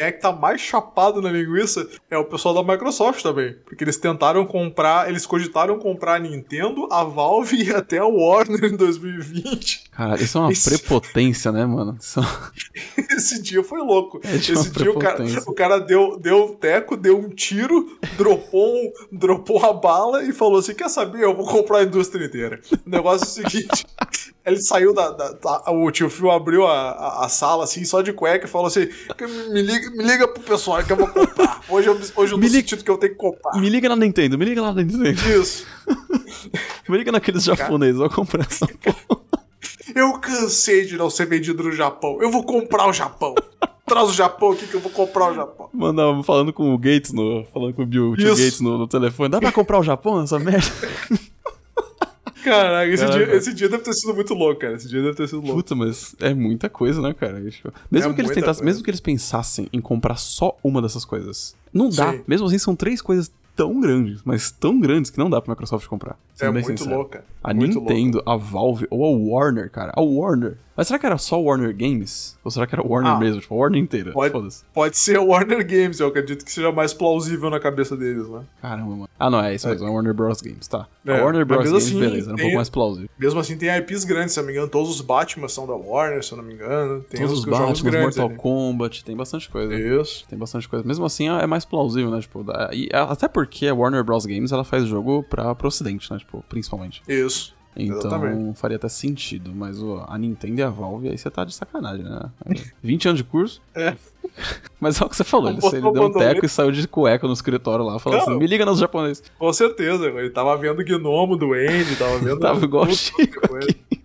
Quem é que tá mais chapado na linguiça? É o pessoal da Microsoft também. Porque eles tentaram comprar, eles cogitaram comprar a Nintendo, a Valve e até a Warner em 2020. Cara, isso é uma Esse- prepotência, né, mano? Isso... Esse dia foi louco. É Esse dia o cara, o cara deu, deu um teco, deu um tiro, dropou, um, dropou a bala e falou assim: Quer saber? Eu vou comprar a indústria inteira. O negócio é o seguinte: ele saiu da. da- da- o tio Phil abriu a, a, a sala assim, só de cueca, e falou assim: Me liga, me liga pro pessoal que eu vou comprar. Hoje eu, hoje eu tô Me liga- sentindo que eu tenho que comprar. Me liga na Nintendo, me liga lá na Nintendo. Isso. Me liga naqueles japoneses, eu vou comprar essa porra. Eu cansei de não ser vendido no Japão. Eu vou comprar o Japão. Traz o Japão aqui que eu vou comprar o Japão. Mano, falando com o Gates no. Falando com o Bill. Gates no, no telefone. Dá pra comprar o Japão, essa merda? Caraca, esse, Caraca. dia, esse dia deve ter sido muito louco, cara. Esse dia deve ter sido louco. Puta, mas é muita coisa, né, cara? Tipo, Mesmo, É que eles tentassem, coisa. mesmo que eles pensassem em comprar só uma dessas coisas, não dá. Sim. Mesmo assim, são três coisas tão grandes, mas tão grandes que não dá pra Microsoft comprar. É muito sincero. louca. A muito Nintendo, a Valve ou a Warner, cara. A Warner. Mas será que era só Warner Games? Ou será que era Warner Ah, mesmo? Tipo, a Warner inteira? Pode, pode ser Warner Games, eu acredito que seja mais plausível na cabeça deles, né? Caramba, mano. Ah, não, é isso mesmo. É Warner Bros. Games, tá. É, a Warner Bros. Games, assim, beleza. Era um pouco mais plausível. Mesmo assim, tem IPs grandes, se eu não me engano. Todos os Batman são da Warner, se eu não me engano. Tem Todos os Batman, grandes Mortal ali. Kombat, tem bastante coisa. Isso. Tem bastante coisa. Mesmo assim, é mais plausível, né? Tipo, e até porque a Warner Bros. Games, ela faz jogo pra, pro ocidente, né? Tipo, principalmente. Isso. Então faria até sentido, mas o- a Nintendo e a Valve, aí você tá de sacanagem, né? 20 anos de curso. É. Mas é o que você falou, ele, ele deu um teco e saiu de cueca no escritório lá, falou Não. assim, me liga nos japoneses. Com certeza, ele tava vendo o gnomo do Andy, tava vendo. Tava igual o Chico.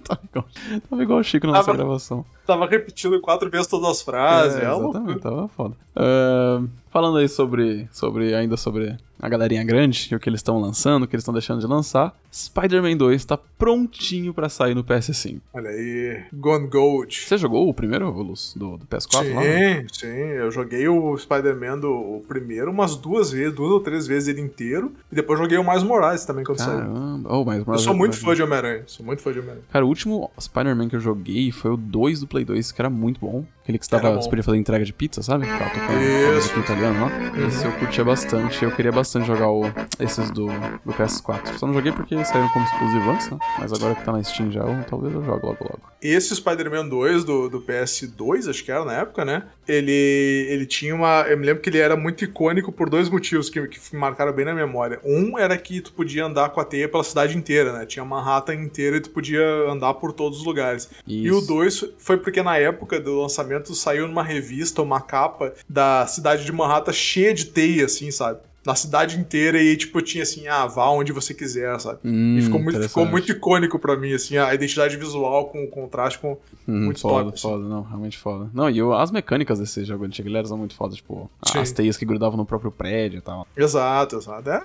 Tava igual, tava igual o Chico na nossa Tava- gravação. Tava repetindo quatro vezes todas as frases. É, É, exatamente, tava foda. É, falando aí sobre, sobre, ainda sobre a galerinha grande, e o que eles estão lançando, o que eles estão deixando de lançar, Spider-Man 2 tá prontinho pra sair no PS5. Olha aí, Gone Gold. Você jogou o primeiro, Luz, do, do PS4 sim, lá? né? sim. Eu joguei o Spider-Man do o primeiro umas duas vezes, duas ou três vezes ele inteiro. E depois joguei o Miles Morales também quando saiu. Caramba. Oh, mas, Eu sou muito fã de Homem-Aranha. Sou muito fã de Homem-Aranha. Cara, o último Spider-Man que eu joguei foi o 2 do Play 2, que era muito bom. Aquele que você, Era tava, bom. você podia fazer entrega de pizza, sabe? Ficava tocando Isso. a musiquinha italiana lá. Esse eu curtia bastante. Eu queria bastante jogar o, esses do, do PS4. Só não joguei porque saíram como exclusivo antes, né? Mas agora que tá na Steam já, eu- talvez eu jogue logo logo. Esse Spider-Man 2 do, do PS2, acho que era na época, né? Ele, ele tinha uma. Eu me lembro que ele era muito icônico por dois motivos que, que me marcaram bem na memória. Um era que tu podia andar com a teia pela cidade inteira, né? Tinha Manhattan inteira e tu podia andar por todos os lugares. E o Isso. 2 foi porque na época do lançamento saiu numa revista uma capa da cidade de Manhattan cheia de teia, assim, sabe? Na cidade inteira e, tipo, tinha assim, ah, vá onde você quiser, sabe? Hum, E ficou muito, ficou muito icônico pra mim, assim, a identidade visual com o contraste com. Hum, muito foda, top, assim. foda, não, realmente foda. Não, e o- as mecânicas desse jogo antigo, eles eram muito foda, tipo, Sim. as teias que grudavam no próprio prédio e tal. Exato, exato. É,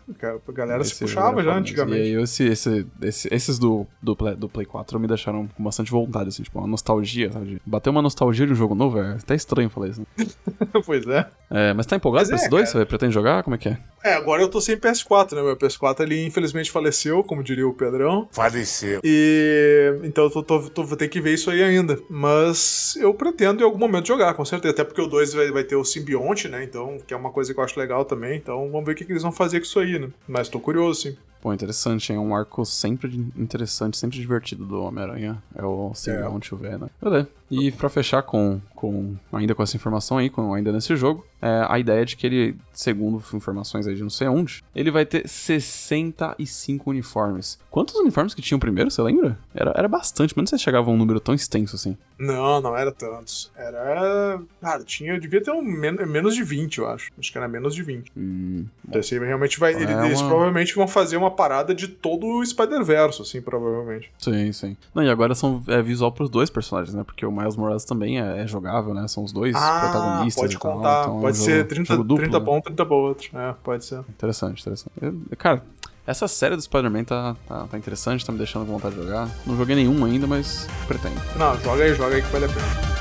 a galera se Esse puxava jogo era já antigamente. E aí esse, esse, esse- esses do, do, Play, do Play 4 me deixaram com bastante vontade, assim, tipo, uma nostalgia, sabe? Bater uma nostalgia de um jogo novo é até estranho falar isso. Né? pois é. É, mas tá empolgado Mas pra é, esse 2? cara. Você pretende jogar? Como é que é? É, agora eu tô sem PS4, né? Meu PS4 ele infelizmente faleceu, como diria o Pedrão. Faleceu. E então eu tô, tô- tô- vou ter que ver isso aí ainda. Mas eu pretendo em algum momento jogar, com certeza. Até porque o 2 vai, vai ter o simbionte, né? Então, que é uma coisa que eu acho legal também. Então vamos ver o que, que eles vão fazer com isso aí, né? Mas tô curioso, sim. Pô, interessante, hein? É um arco sempre de- interessante, sempre divertido do Homem-Aranha. É o Simbionte, o Venom. Beleza. E pra fechar com, com ainda com essa informação aí, com, ainda nesse jogo, é, a ideia é de que ele, segundo informações aí de não sei onde, ele vai ter 65 uniformes. Quantos uniformes que tinha o primeiro, você lembra? Era, era bastante, mas não sei se chegava a um número tão extenso assim. Não, não era tantos. Era. Cara, tinha. Devia ter um men menos de 20, eu acho. Acho que era menos de 20. Hum, Então, aí realmente vai. É eles, eles uma- provavelmente vão fazer uma parada de todo o Spider-Verse, assim, provavelmente. sim, sim. Não, e agora são é, visual pros dois personagens, né? Porque o Miles Morales também é, é jogável, né? São os dois protagonistas Ah, pode e tal, contar. então é um pode jogo- ser 30, jogo duplo, 30 né? pra um, 30 pra outro. É, pode ser. Interessante, interessante. Eu- cara, essa série do Spider-Man tá, tá, tá interessante, tá me deixando com vontade de jogar. Não joguei nenhum ainda, mas pretendo. Não, joga aí, joga aí que vale a pena.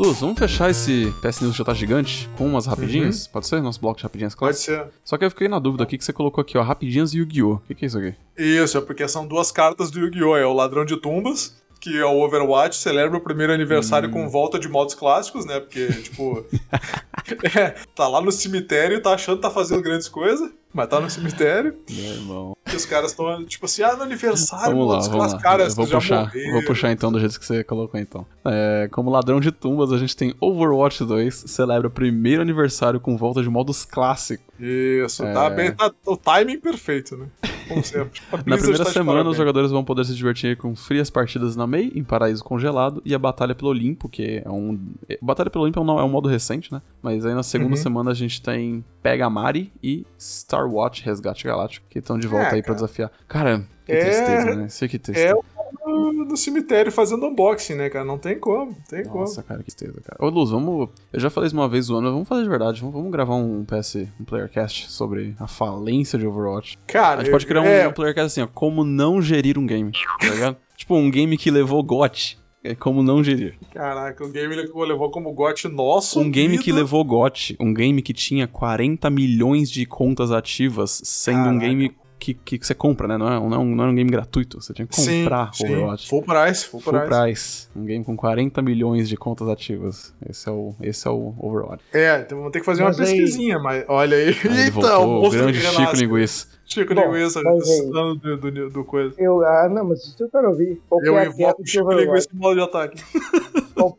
Luz, vamos fechar esse PS News já tá gigante com umas rapidinhas? Pode ser? Nosso bloco de rapidinhas Uhum. Pode ser. Só que eu fiquei na dúvida aqui que você colocou aqui, ó, rapidinhas e Yu-Gi-Oh! O que, que é isso aqui? Isso, é porque são duas cartas do Yu-Gi-Oh! É o Ladrão de Tumbas, que é o Overwatch, celebra o primeiro aniversário Hum. com volta de modos clássicos, né? Porque, tipo. é, tá lá no cemitério e tá achando que tá fazendo grandes coisas, mas tá no cemitério. Meu irmão. E os caras estão, tipo assim, ah, no aniversário, Vamos lá, modos vamos lá. clássicos. Cara, eu vou puxar, morreram. vou puxar então do jeito que você colocou então. É, como ladrão de tumbas, a gente tem Overwatch 2, celebra o primeiro aniversário com volta de modos clássicos. Isso, É. tá bem, tá o timing perfeito, né? Como sempre. A Na primeira tá semana, os jogadores vão poder se divertir com frias partidas na Mei, em Paraíso Congelado, e a Batalha pelo Olimpo, que é um. é- Batalha pelo Olimpo é um, é um modo recente, né? Mas aí na segunda Uhum. semana a gente tem Pega Mari e Star Watch Resgate Galáctico, que estão de volta É, aí pra cara. desafiar. Cara, que É- tristeza, né? Sei que tristeza. É o no, no cemitério fazendo unboxing, né, cara? Não tem como, não tem como. Nossa, cara, que tristeza, cara. Ô, Luz, vamos. Eu já falei isso uma vez zoando, mas vamos fazer de verdade. Vamos, vamos gravar um PS, um Playercast sobre a falência de Overwatch. Cara, A gente pode criar um, é, um Playercast assim, ó, como não gerir um game, tá ligado? tipo, um game que levou GOT. É como não gerir. Caraca, o game ele levou como GOT nosso. Um game que vida. levou GOT, um game que tinha 40 milhões de contas ativas, sendo um Caraca. game que, que você compra, né? Não é, não, é um, não é um game gratuito. Você tinha que comprar sim, Overwatch. Sim. Full price, full, Full price. price. Um game com 40 milhões de contas ativas. Esse é o, esse é o Overwatch. É, então vamos ter que fazer Mas uma aí- pesquisinha, mas olha aí. Aí ele Eita, voltou, o grande que Chico. Linguiça. Chico Linguiça, aí- falando do, do, do coisa. Eu, ah, não, mas isso eu quero ouvir. Qual que Eu é invoco o de Chico? Linguiça em modo de ataque. Qual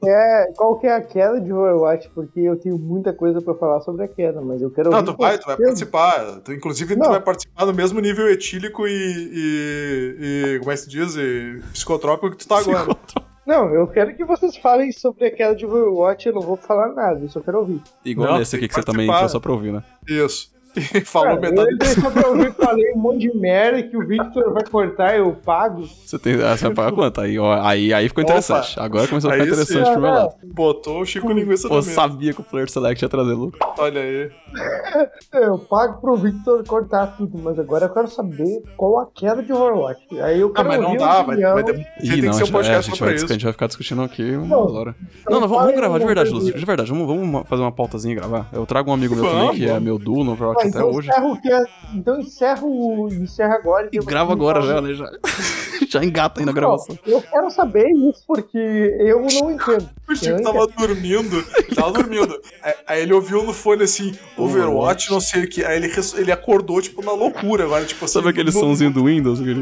que, é, é a queda de Overwatch? Porque eu tenho muita coisa pra falar sobre a queda, mas eu quero Não, ouvir tu vai, tu vai participar. Tu, inclusive, tu Não. vai participar no mesmo nível etílico e, e, e como é que se diz? E psicotrópico que tu tá agora. Não, eu quero que vocês falem sobre a queda de Overwatch, eu não vou falar nada, eu só quero ouvir. Igual Não, esse aqui que que você também entrou só pra ouvir, né? Isso. Falou Cara, eu metade. só pra ouvir, falei um monte de merda que o Victor vai cortar, eu pago. Você, tem, ah, você vai pagar quanto? Aí, ó, aí, aí ficou Opa. interessante. Agora começou a ficar Aí sim. interessante pro meu lado. Botou o Chico Linguiça Pô, sabia que o Player Select ia trazer lucro. Olha aí. Eu pago pro Victor cortar tudo, mas agora eu quero saber qual a queda de Overwatch. Aí eu Ah, quero mas não dá, vai, vai ter, Ih, tem não, que ser um gente, vai, a, podcast gente só vai, pra dis- a isso. gente vai ficar discutindo aqui uma Não, hora. Não, não, vamos, vamos gravar, de verdade. Lúcio. De verdade, vamos, vamos fazer uma pautazinha e gravar. Eu trago um amigo meu também, Vamos, que é meu duo no Overwatch Ah, até então hoje. encerra é- Então encerra, o... encerra agora. E depois grava agora já, né? Já, já engata aí na gravação. Eu quero saber isso porque eu não entendo. O Chico tava dormindo, tava dormindo. Aí, ele ouviu no fone assim, Overwatch, não sei o que. Aí ele, res- ele acordou, tipo, na loucura agora, tipo assim. Sabe aquele no- somzinho do Windows? Aquele...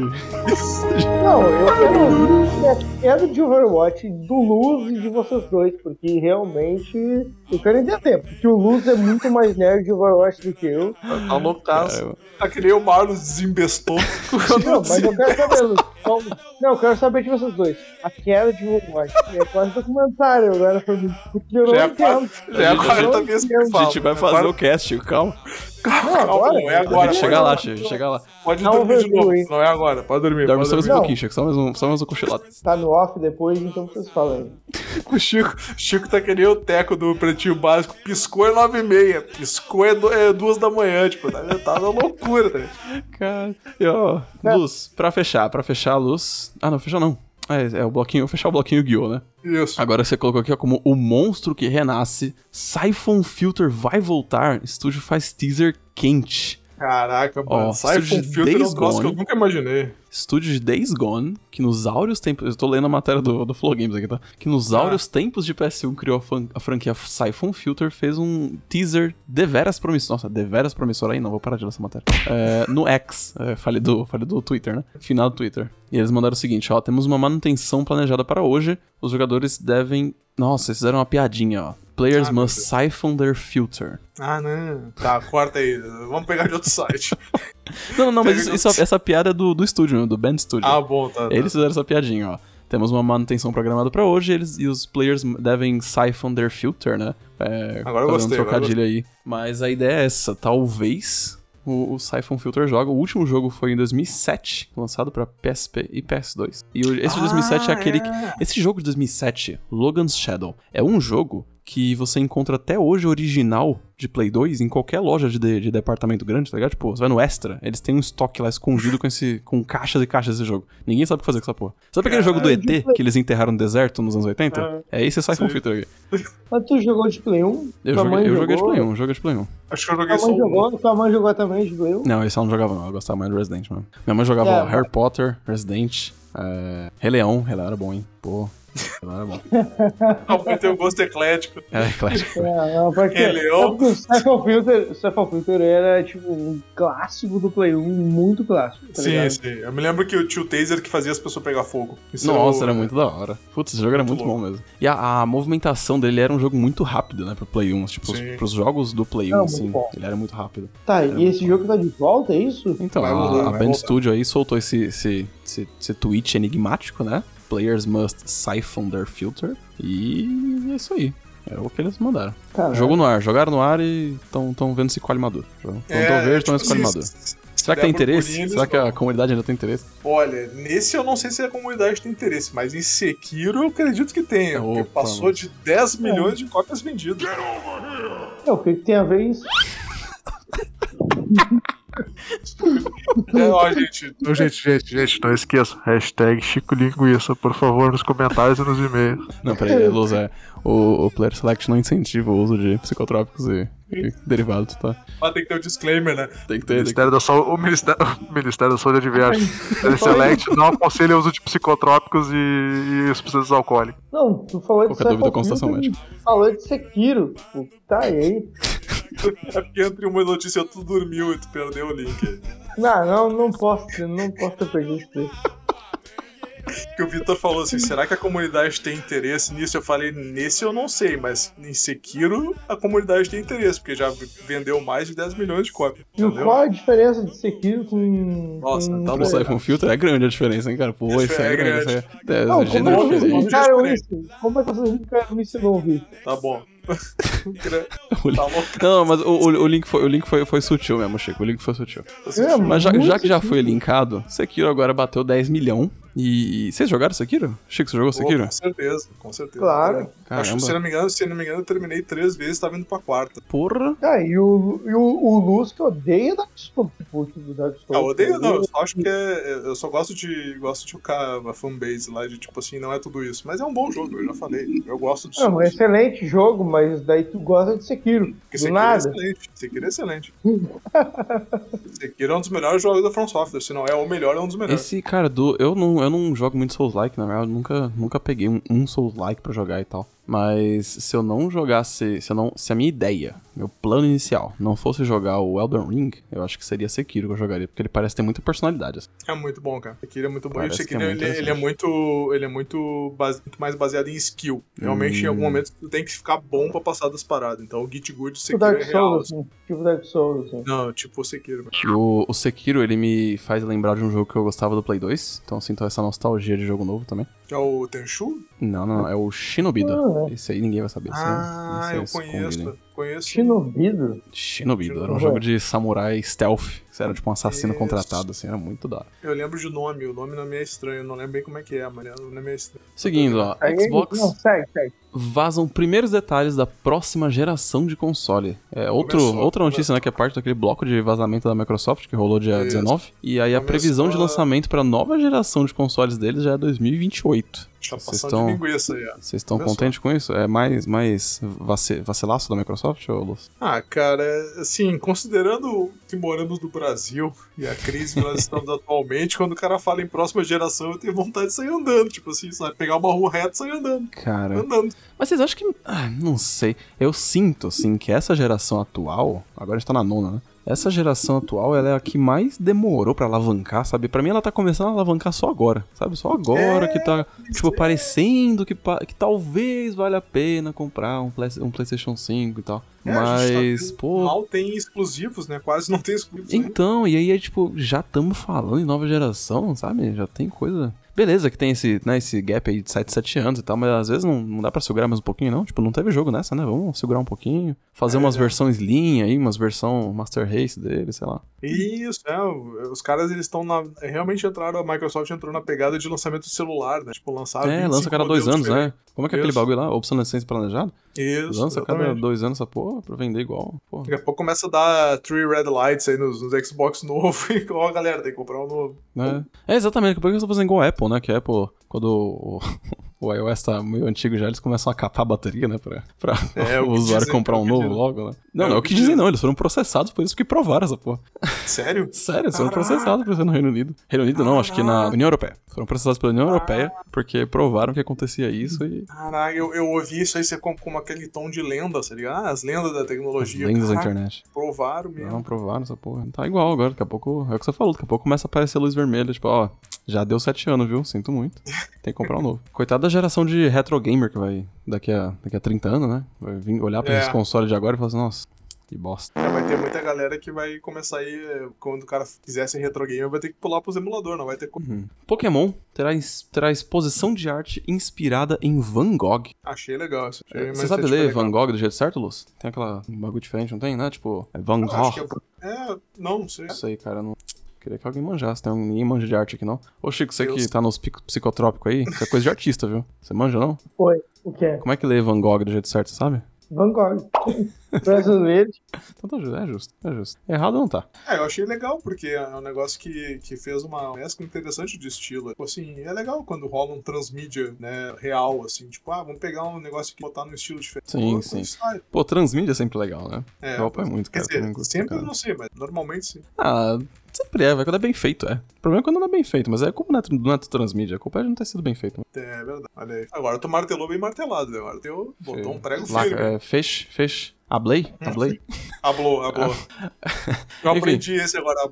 Não, eu quero ouvir a queda de Overwatch do Luz e de vocês dois, porque realmente eu quero entender. Porque o Luz é muito mais nerd de Overwatch do que eu. Tá loucaço. Cara, Tá que nem o Marlos desembestou. Não, mas eu quero saber, Luz. Qual- Não, eu quero saber de vocês dois. A queda de Overwatch. É quase documentário agora pra mim. Porque eu não Já é a entendo. já é a não quarta vez que eu entendo. a falo. gente vai fazer o cast, calma. Calma, agora? não é agora. chega lá, chega, chega lá. Pode Não, dormir de novo. hein? Não é agora, pode dormir. Dorme Pode só mais um pouquinho, Chico. Só mais um, só mais um cochilado. Tá no off depois, então vocês falam aí. O Chico, Chico tá que nem o teco do pretinho básico. Piscou é nove e meia. Piscou é, do- é duas da manhã. Tipo, tá, tá na loucura, tá? Cara, e ó, Luz, pra fechar, pra fechar a luz. Ah, não, fechar não. É, é o bloquinho, fechar o bloquinho Guiô, né? Isso. Agora você colocou aqui ó, como o monstro que renasce. Siphon Filter vai voltar. Estúdio faz teaser quente. Caraca, mano. Ó, Siphon Filter é um troço que eu nunca imaginei. Estúdio de Days Gone, que nos áureos tempos. Eu tô lendo a matéria do, do Flow Games aqui, tá? Que nos Ah. áureos tempos de PS1 criou a, a franquia Siphon Filter, fez um teaser deveras promissor. Nossa, deveras promissor aí não, vou parar de ler essa matéria. É, no X, é, falei, do, falei do Twitter, né? Final do Twitter. E eles mandaram o seguinte: ó, temos uma manutenção planejada para hoje. Os jogadores devem. Nossa, eles fizeram uma piadinha, ó. Players Ah, must siphon their filter. Ah, não. Tá, corta aí. Vamos pegar de outro site. Não, não, mas isso- isso- essa piada é do, do estúdio, né? Do Band Studio. ah, bom, tá. tá. Eles fizeram essa piadinha, ó. Temos uma manutenção programada pra hoje eles, e os players devem siphon their filter, né? É, Agora eu gostei, um trocadilho aí. Mas a ideia é essa, talvez o, o Siphon Filter joga. O último jogo foi em 2007, lançado pra PSP e PS2. E o- esse de 2007 é Ah, aquele que... é. Esse jogo de 2007, Logan's Shadow, é um jogo que você encontra até hoje original de Play 2 em qualquer loja de, de, de departamento grande, tá ligado? Tipo, você vai no Extra, eles têm um estoque lá escondido com esse com caixas e caixas desse jogo. Ninguém sabe o que fazer com essa porra. Sabe aquele jogo do ET que eles enterraram no deserto nos anos 80? É esse Sim. Filter aqui. Mas tu jogou de Play 1? Eu joguei, eu joguei de? Play 1, joguei de Play 1. Acho que eu joguei Tua só mãe um. jogou? Tua mãe jogou também de Play 1? Não, esse eu não jogava não, eu gostava mais do Resident mesmo. Minha mãe jogava É, Harry Potter, Resident, é... Rei Leão, Rei Leão era bom, hein? Pô, Leão era bom. Não, ter o gosto eclético. É. É, não, porque, Rei Leão. porque o Cypher Filter, era tipo um clássico do Play 1, muito clássico. Tá sim, ligado? sim. Eu me lembro que o tio Taser que fazia as pessoas pegar fogo. Isso Nossa, o- era muito da hora. Putz, esse jogo era muito, Muito bom mesmo. E a, a movimentação dele era um jogo muito rápido, né, pro Play 1. Tipo, os, Sim. pros jogos do Play 1, Não, muito assim, ele era muito rápido. Tá, e esse jogo tá de volta, é isso? Então, Vai a, a Band voltar. Studio aí soltou esse, esse, esse, esse tweet enigmático, né? Players must siphon their filter. E é isso aí. É o que eles mandaram. Cara, Jogo no ar. Jogaram no ar e estão vendo se colhe maduro. Estão É, verde, estão tipo se colhe maduro. se- se Será que tem interesse? Será que a comunidade ainda tem interesse? Olha, nesse eu não sei se a comunidade tem interesse, mas em Sekiro eu acredito que tenha. porque Opa, passou mano. de 10 milhões de cópias vendidas. é, o que, que tem a ver isso? É, ó, gente, ó, gente, gente, gente, não esqueça. Hashtag Chico Linguiça, por favor, nos comentários e nos e-mails. Não, peraí, Luz, é. O, o Player Select não incentiva o uso de psicotrópicos e derivados, tá? Mas tem que ter um disclaimer, né? Tem que ter. Tem que... Ministério da Saúde, o, Ministério, o Ministério da Saúde adverte. O Select não aconselha o uso de psicotrópicos e, e substâncias alcoólicas. Não, tu falou de Qualquer dúvida, médica. Falou de Sekiro. Tipo, tá e aí. É porque entre uma notícia tu dormiu e tu perdeu o link. Não, não, não posso, não posso ter perdido isso. Que o Vitor falou assim: será que a comunidade tem interesse nisso? Eu falei, nesse eu não sei, mas em Sekiro a comunidade tem interesse, porque já vendeu mais de 10 milhões de cópias. E Entendeu? qual a diferença de Sekiro com. Nossa, com... tá Pro Siphon Filter é grande a diferença, hein, cara? Pô, Isso isso é, é grande. grande. Isso é, é, Não, como é explicaram diferente. isso? Como é que vocês e não ouvi? Tá bom. O link- Tá bom. Não, mas o, o, o link, foi, o link foi, foi sutil mesmo, Chico. O link foi sutil. É, Mas já, já que já foi linkado, Sekiro agora bateu 10 milhão. E. Vocês jogaram Sekiro? Chico, você jogou Sekiro? Com certeza, com certeza. Claro. Acho que, Caramba. se não me engano, se não me engano, eu terminei três vezes, tava indo pra quarta. Porra. Ah, e o, e o, o Luz que odeia Dark Souls. Tipo, tipo, Dark Souls. Ah, eu odeio, não, eu só acho que é. Eu só gosto de. gosto de chocar a fanbase lá, de tipo assim, não é tudo isso. Mas é um bom jogo, eu já falei. Eu gosto de É um excelente jogo, mas daí tu gosta de Sekiro. Porque Sekiro é nada. excelente. Sekiro é excelente. Sekiro é um dos melhores jogos da From Software. Se não é o melhor, é um dos melhores. Esse cara do. Eu não, eu não jogo muito Souls-like, na real. Eu nunca, nunca peguei um, um Souls-like pra jogar e tal. Mas se eu não jogasse. Se, eu não, se a minha ideia, meu plano inicial, não fosse jogar o Elden Ring, eu acho que seria Sekiro que eu jogaria. Porque ele parece ter muita personalidade. assim. É muito bom, cara. Sekiro é muito bom. E o Parece Sekiro, é muito ele, ele é muito. Ele é muito, base- muito mais baseado em skill. Realmente, em Hum. algum momento, tu tem que ficar bom pra passar das paradas. Então, o Git Good Tipo Sekiro é Dark real. Souls, assim. Tipo Dark Souls, assim. Não, tipo o Sekiro. E o, o Sekiro, ele me faz lembrar de um jogo que eu gostava do Play 2. Então eu sinto essa nostalgia de jogo novo também. É o Tenchu? Não, não, não. É o Shinobido. Ah, Esse aí ninguém vai saber. esse Ah, esse eu é escondido, conheço. Conheço. Shinobido? Shinobido. Era um jogo de samurai stealth. Você era tipo um assassino Isso. contratado, assim. Era muito da hora. Eu lembro de nome, o nome não me é estranho, não lembro bem como é que é, mas o nome é estranho. Seguindo, ó. Aí, Xbox Não, segue, segue. vazam primeiros detalhes da próxima geração de console. É outro, Começou, outra notícia, né? Que é parte daquele bloco de vazamento da Microsoft que rolou dia Isso. 19. E aí a Começou previsão de a- lançamento pra nova geração de consoles deles já é 2028. Chapação Vocês estão- de linguiça aí. Vocês estão contentes com isso? É mais, mais vaci- vacilaço da Microsoft, ô Luz? Ah, cara, assim, considerando que moramos no Brasil e a crise que nós estamos atualmente, quando o cara fala em próxima geração, eu tenho vontade de sair andando, tipo assim, sabe? Pegar uma rua reta e sair andando. Cara. Andando. Mas vocês acham que. Ah, não sei. Eu sinto, assim, que essa geração atual. Agora a gente tá na nona, né? Essa geração atual, ela é a que mais demorou pra alavancar, sabe? Pra mim, ela tá começando a alavancar só agora, sabe? Só agora que tá, tipo, parecendo que, pa- que talvez valha a pena comprar um, Play- um PlayStation 5 e tal. É, gente Mas, tá- pô. Mal tem exclusivos, né? Quase não tem exclusivos. né? Então, e aí é tipo, já estamos falando em nova geração, sabe? Já tem coisa. Beleza que tem esse, né, esse gap aí de 7, 7 anos e tal, mas às vezes não, não dá pra segurar mais um pouquinho, não. Tipo, não teve jogo nessa, né? Vamos segurar um pouquinho. Fazer É, umas é. versões linha aí, umas versão Master Race dele, sei lá. Isso, é. Os caras, eles estão na. Realmente entraram, a Microsoft entrou na pegada de lançamento celular, né? Tipo, lançar. é, 25 lança a cada dois anos, né? Como é que é aquele bagulho lá? Obsolescência planejada? Isso. Lança a cada dois anos essa porra pra vender igual. Porra. Daqui a pouco começa a dar three red lights aí nos, nos Xbox novo e, ó, galera, tem que comprar um novo. É, é exatamente, porque eles estão fazendo igual a Apple, né? Que a Apple, quando o, o iOS tá meio antigo já, eles começam a capar a bateria, né? Pra, pra É, o o usuário dizem, comprar um novo dizem. logo, né? Não, É não é o que dizem, não. Eles foram processados por isso que provaram essa porra. Sério? Sério, eles foram Caraca. processados por isso no Reino Unido. Reino Unido não, acho que na União Europeia. Foram processados pela União Europeia Ah. porque provaram que acontecia isso e. Caraca, eu, eu ouvi isso aí ser como, como aquele tom de lenda, tá ligado? Ah, as lendas da As tecnologia. lendas da Caraca, internet. Provaram mesmo. Não, provaram essa porra. Tá igual agora, daqui a pouco. É o que você falou, daqui a pouco começa a aparecer luz vermelha. Tipo, ó, já deu sete anos, viu? Sinto muito. Tem que comprar um novo. Coitado da geração de retro gamer que vai daqui a, daqui a 30 anos, né? Vai vir olhar pra É. esses consoles de agora e falar assim, nossa, que bosta. É, vai ter muita galera que vai começar aí, quando o cara quiser ser retro gamer, vai ter que pular pros emulador, não vai ter como. Uhum. Pokémon terá, terá exposição de arte inspirada em Van Gogh. Achei legal isso. Achei uma Você sabe iniciativa ler. Van Gogh do jeito certo, Luz? Tem aquela um bagulho diferente, não tem, né? Tipo, é Van Gogh. é... é, não, não sei. Não sei, cara. Não... Queria que alguém manjasse. Tem um... Ninguém manja de arte aqui, não. Ô, Chico, você Deus. que tá nos pico- psicotrópicos aí, isso é coisa de artista, viu? Você manja, não? Foi. O que é? Como é que lê Van Gogh do jeito certo, você sabe? Bangkok. Brasileiro. Então tá justo, é justo, é justo. Errado não tá. É, eu achei legal, porque é um negócio que, que fez uma mescla interessante de estilo. Tipo assim, é legal quando rola um transmídia, né, real, assim. Tipo, ah, vamos pegar um negócio aqui e botar num estilo diferente. Sim, Pô, sim. sai. Pô, transmídia é sempre legal, né? É, eu apoio muito, Quer cara. dizer, sempre eu não sei, mas normalmente sim. Ah, sempre é, vai quando é bem feito, é. O problema é quando não é bem feito, mas é culpa não é, não é transmídia, a culpa é de não ter sido bem feito. É verdade. Olha aí. Agora tu martelou bem martelado, né? Agora teu botou um prego Lá, firme. é. Ablei? Ablei? Hablou, hablou. Eu aprendi esse agora. Eu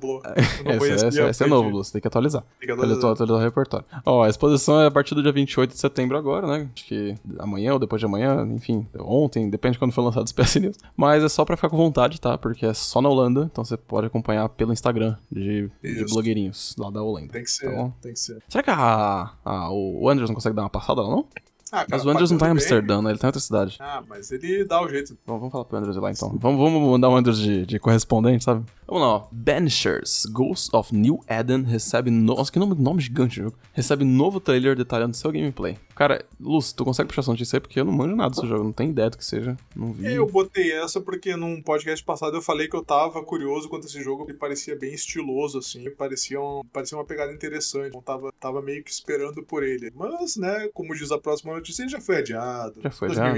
não Esse, conhecia, esse, esse é novo, Lu, você tem que atualizar. Tem que Ele atualizar, atualizar. atualizar o repertório. Ó, a exposição é a partir do dia 28 de setembro agora, né? Acho que amanhã ou depois de amanhã, enfim, ontem, depende de quando for lançado os PS News. Mas é só pra ficar com vontade, tá? Porque é só na Holanda, então você pode acompanhar pelo Instagram de, de blogueirinhos lá da Holanda. Tem que ser, Tá tem que ser. Será que a, a- o Anderson consegue dar uma passada lá, não? Ah, Mas cara, o Andrews não tá em bem. Amsterdã, né? Ele tá em outra cidade. Ah, mas ele dá o jeito. Bom, vamos falar pro Andrews lá então. Vamos, vamos mandar o Andrews de, de correspondente, sabe? Vamos lá, ó. Banishers, Ghost of New Eden recebe. No... Nossa, que nome, nome gigante jogo. Recebe novo trailer detalhando seu gameplay. Cara, Luz, tu consegue puxar essa notícia aí? Porque eu não manjo nada desse jogo, não tenho ideia do que seja. Não vi. Eu botei essa porque num podcast passado eu falei que eu tava curioso quanto a esse jogo, ele parecia bem estiloso, assim, parecia, um, parecia uma pegada interessante. Eu tava, tava meio que esperando por ele. Mas, né, como diz a próxima notícia, ele já foi adiado. Já foi adiado,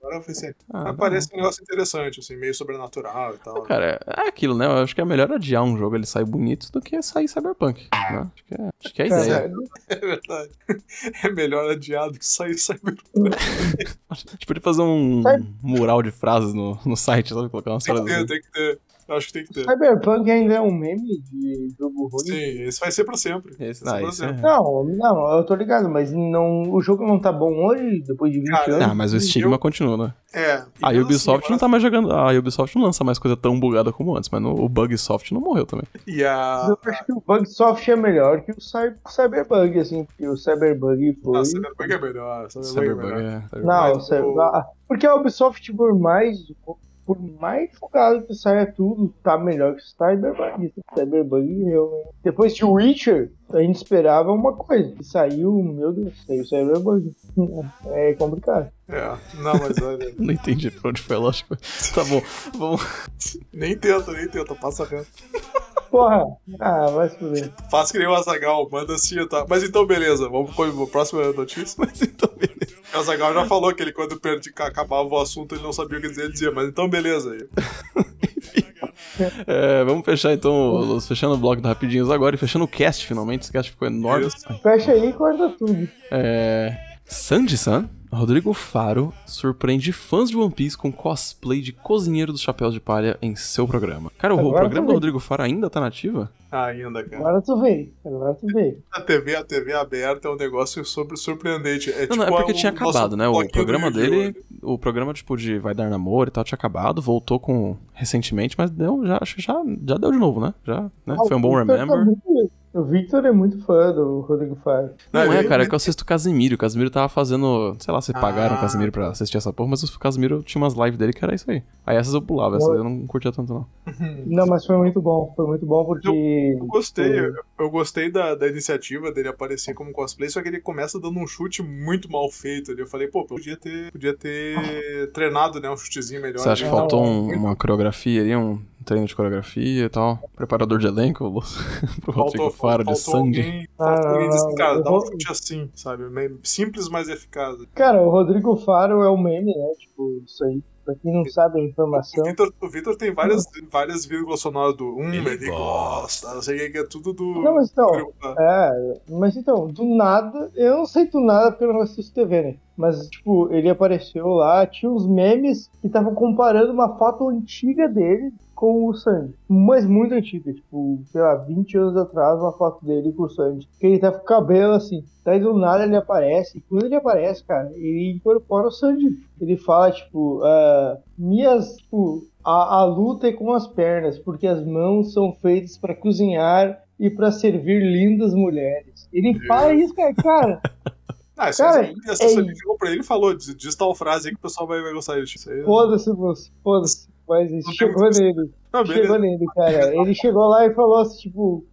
2024. Agora vai ser. Ah, parece um negócio interessante, assim, meio sobrenatural e tal. Cara, é aquilo, né? Eu acho que é melhor adiar um jogo ele sair bonito do que sair cyberpunk. Né? Acho, que é, acho que é a ideia. Sério. É verdade. É melhor adiado que sair cyber. A gente podia fazer um mural de frases no, no site, sabe? Colocar umas Tem que ter, tem que ter. Eu acho que tem que ter. Cyberpunk ainda é um meme de jogo ruim? Sim, esse vai ser pra sempre. Esse, Vai ser ah, pra sempre. é... Não, não, eu tô ligado, mas não, o jogo não tá bom hoje, depois de 20 Cara, anos. Ah, mas o estigma Eu- continua, né? É. A mesmo Ubisoft assim, não tá mais jogando. A Ubisoft não lança mais coisa tão bugada como antes, mas no, o Bugsoft não morreu também. E a. Eu acho que o Bugsoft é melhor que o Cy- Cyberbug, assim, porque o Cyberbug foi... Ah, Cyberpunk é melhor. Cyberpunk é Cyberbug melhor. é. Cyberbug. Não, o- ah, porque a Ubisoft, por mais, por mais focado que saia tudo, tá melhor que o Cyberbug. Cyberbug realmente. Depois de Witcher, a gente esperava uma coisa. E saiu, meu Deus, saiu Cyberbug. É complicado. É. Não, mas olha. Não entendi pra onde foi a lógica. Tá bom, vamos. nem tenta, nem tenta, passa reto. Porra, ah, vai se fuder. Faz que nem o Azagal, manda assim, tá? Mas então, beleza, vamos para a próxima notícia. Mas então, beleza. O Azagal já falou que ele, quando perdi, acabava o assunto, ele não sabia o que dizer, ele dizia, mas então, beleza. aí. É, vamos fechar então, Luz, fechando o bloco do Rapidinhos agora e fechando o cast finalmente. Esse cast ficou enorme. Fecha aí e corta tudo. É. Sanji-san, Rodrigo Faro surpreende fãs de One Piece com cosplay de cozinheiro dos chapéus de palha em seu programa. Cara, o, Agora programa do também. Rodrigo Faro ainda tá nativa? Ainda, cara. Agora tu veio. Agora tu veio. A TV, a TV aberta é um negócio sobre, surpreendente. É Não, tipo não, é porque um- tinha acabado, né? O programa dele, o programa tipo de Vai Dar Namoro e tal tinha acabado, voltou com recentemente, mas deu, já, acho que já, já deu de novo, né? Já, né? Foi um bom tá remember. muito- O Victor é muito fã do Rodrigo Faro. Não, Não, é, ele- cara, é que eu assisto o Casimiro. O Casimiro tava fazendo. Sei lá, se pagaram o Ah. Casimiro pra assistir essa porra, mas o Casimiro tinha umas lives dele que era isso aí. Aí essas eu pulava, essas eu não curtia tanto, não. Não, mas foi muito bom. Foi muito bom porque. Eu gostei, eu, eu gostei da, da iniciativa dele aparecer como cosplay, só que ele começa dando um chute muito mal feito ali. Eu falei, pô, podia ter, podia ter treinado, né, um chutezinho melhor. Você acha que ali. faltou um- uma coreografia ali, um treino de coreografia e tal? Preparador de elenco pro Rodrigo Faro de faltou Sandy. alguém, faltou Ah, alguém desse cara, eu dá um chute assim, sabe? Simples, mas eficaz. Cara, o Rodrigo Faro é o meme, né? Tipo, isso aí. Pra quem não sabe a informação. O Vitor tem várias, várias vírgulas sonoras do um, ele, gosta, não sei o que, é tudo do. Não, mas então, É, mas então, do nada, eu não sei do nada porque eu não assisto TV, né? Mas, tipo, ele apareceu lá, tinha uns memes que estavam comparando uma foto antiga dele com o Sandy. Mas muito antiga, tipo, sei lá, 20 anos atrás, uma foto dele com o Sandy. Que ele tá com o cabelo assim. Daí do nada ele aparece. E quando ele aparece, cara, ele incorpora o Sandy. Ele fala, tipo, ah, minhas, tipo, a, a luta é com as pernas, porque as mãos são feitas pra cozinhar e pra servir lindas mulheres. Ele fala isso, cara, cara. Ah, isso Cara, aí, a assessora é- chegou pra ele e falou: diz, diz tal frase aí que o pessoal vai, vai gostar disso. Isso aí- Foda-se você, foda-se. Mas Não tem chegou nele, Não, chegou nele, cara. Ele chegou lá e falou assim, tipo,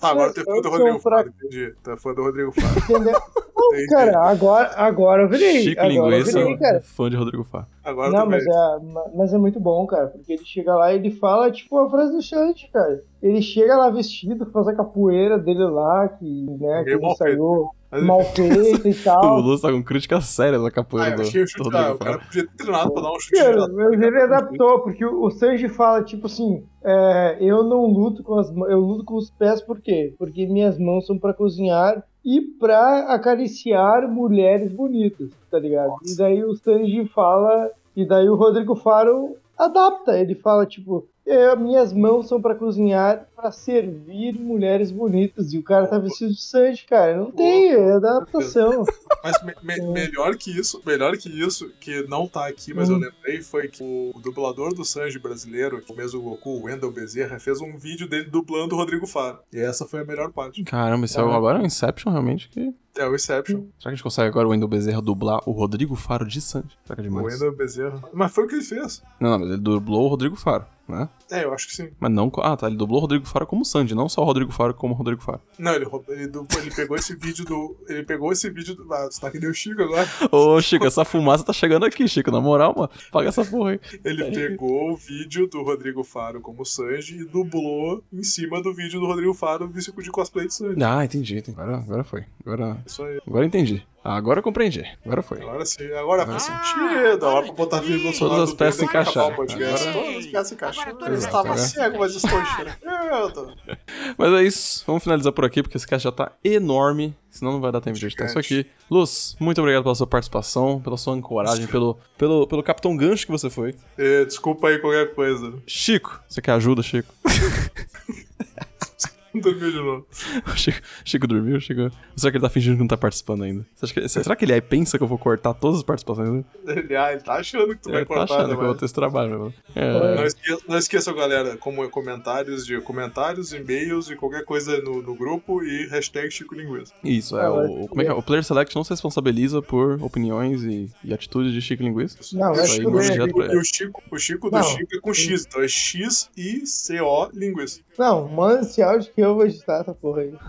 Tá, agora tu é fã do Eu Rodrigo fraco. Faro, entendi. Tu é fã do Rodrigo Faro. entendeu? Não, Cara, agora, agora eu virei. Chico agora eu Linguiça, virei, cara. fã de Rodrigo Faro. Agora Não, mas é, mas é muito bom, cara, porque ele chega lá e ele fala, tipo, a frase do Chante, cara. Ele chega lá vestido, faz a capoeira dele lá, que, né, que ele saiu mal feito e O tal. Lúcio tá com críticas sérias da Ah, capoeira eu do, achei o chute. Ah, o cara podia ter treinado pra dar um chute. Cara, mas ele adaptou, porque o o Sanji fala, tipo assim, é, eu não luto com as mãos, eu luto com os pés por quê? Porque minhas mãos são pra cozinhar e pra acariciar mulheres bonitas, tá ligado? E daí o Sanji fala, e daí o Rodrigo Faro adapta, ele fala, tipo, é, minhas mãos são pra cozinhar, pra servir mulheres bonitas. E o cara tá vestido de Sanji, cara. Não tem, é adaptação. Mas me- me- melhor que isso, melhor que isso, que não tá aqui, mas eu lembrei, foi que o dublador do Sanji brasileiro, que o mesmo Goku, o Wendel Bezerra, fez um vídeo dele dublando o Rodrigo Faro. E essa foi a melhor parte. Caramba, isso é agora é um Inception, realmente. Que... É o Inception. Será que a gente consegue agora o Wendel Bezerra dublar o Rodrigo Faro de Sanji? Será que é O demais? Wendel Bezerra. Mas foi o que ele fez. Não, não, mas ele dublou o Rodrigo Faro, né? É, eu acho que sim. Mas não. Ah, tá. Ele dublou o Rodrigo Faro como Sanji, não só o Rodrigo Faro como o Rodrigo Faro. Não, ele, ele, ele pegou esse vídeo do. Ele pegou esse vídeo do. Ah, você tá que o Chico agora. Ô, Chico, essa fumaça tá chegando aqui, Chico. Na moral, mano. Paga essa porra aí. Ele pegou o vídeo do Rodrigo Faro como Sanji e dublou em cima do vídeo do Rodrigo Faro vestido de cosplay de Sanji. Ah, entendi. entendi. Agora, agora foi. Agora, Isso aí. agora entendi. Ah, agora eu compreendi. Agora foi. Agora sim, agora faz sentido. Agora pra botar vírgula Todas as peças se encaixaram. Agora- Todas as peças se encaixaram. Eu estava agora- cego, mas estou enxergando. Mas é isso. Vamos finalizar por aqui, porque esse cast já tá enorme. Senão não vai dar tempo de editar isso aqui. Luz, muito obrigado pela sua participação, pela sua ancoragem, pelo, pelo, pelo Capitão Gancho que você foi. É, desculpa aí qualquer coisa. Chico, você quer ajuda, Chico? Dormiu de novo. O Chico, Chico dormiu, Chico. Ou será que ele tá fingindo que não tá participando ainda? Que- será que ele aí pensa que eu vou cortar todas as participações? Ele, ah, ele tá achando que tu vai Ele tá cortar, achando né, que eu vou mas- ter esse trabalho, mano. É, Não esqueçam, não esqueçam, galera, como comentários de comentários, e-mails e qualquer coisa no, no grupo e hashtag Chico Linguiça. Isso, é. O, o- como é é? O Player Select não se responsabiliza por opiniões e, e atitudes de Chico Linguiça. Não, o é aí, ele. o Chico, o Chico do Não. Chico é com X, então é X I C O Linguiça. Não, manda esse áudio que eu vou editar essa porra aí.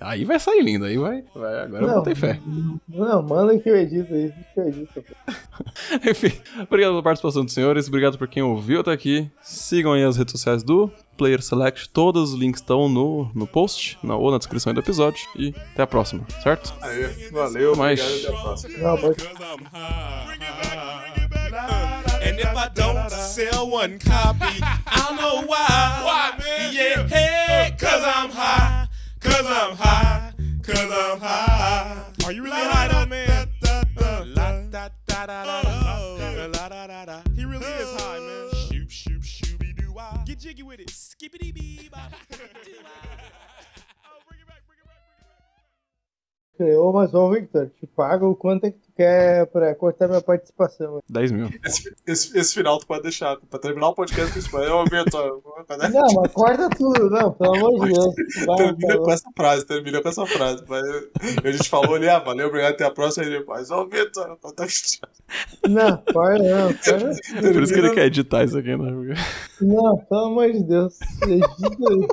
Aí vai sair lindo, aí vai. vai agora eu Não. botei fé. Não, manda que eu edito aí, que eu edito. pô. Enfim, obrigado pela participação dos senhores, obrigado por quem ouviu até aqui. Sigam aí as redes sociais do Player Select, todos os links estão no, no post na, ou na descrição do episódio. E até a próxima, certo? Aí, valeu, Mas- obrigado, até a próxima. Não, pode. And if I don't sell one copy, I don't know why. Why, man? Yeah, hey, cause I'm high. Cause I'm high. Cause I'm high. Are you really high though, man? He really is high, man. Shoop, shoop, shooby doo wah. Get jiggy with it. Skippity bee bop. Ô, mas ô, Victor, te pago o quanto é que tu quer pra cortar minha participação. 10 mil. Esse, esse, esse final tu pode deixar. Pra terminar o podcast principal. Eu, Vitor, Não, mas corta tudo, não, pelo amor de Deus. Vai, termina com essa frase, termina com essa frase. Mas a gente falou ali, ah, valeu, obrigado, até a próxima. Ele, mas, ô, é que- Não, corta não, corta. Por isso que ele quer editar isso aqui, né? Não, pelo amor de Deus. Edita aí.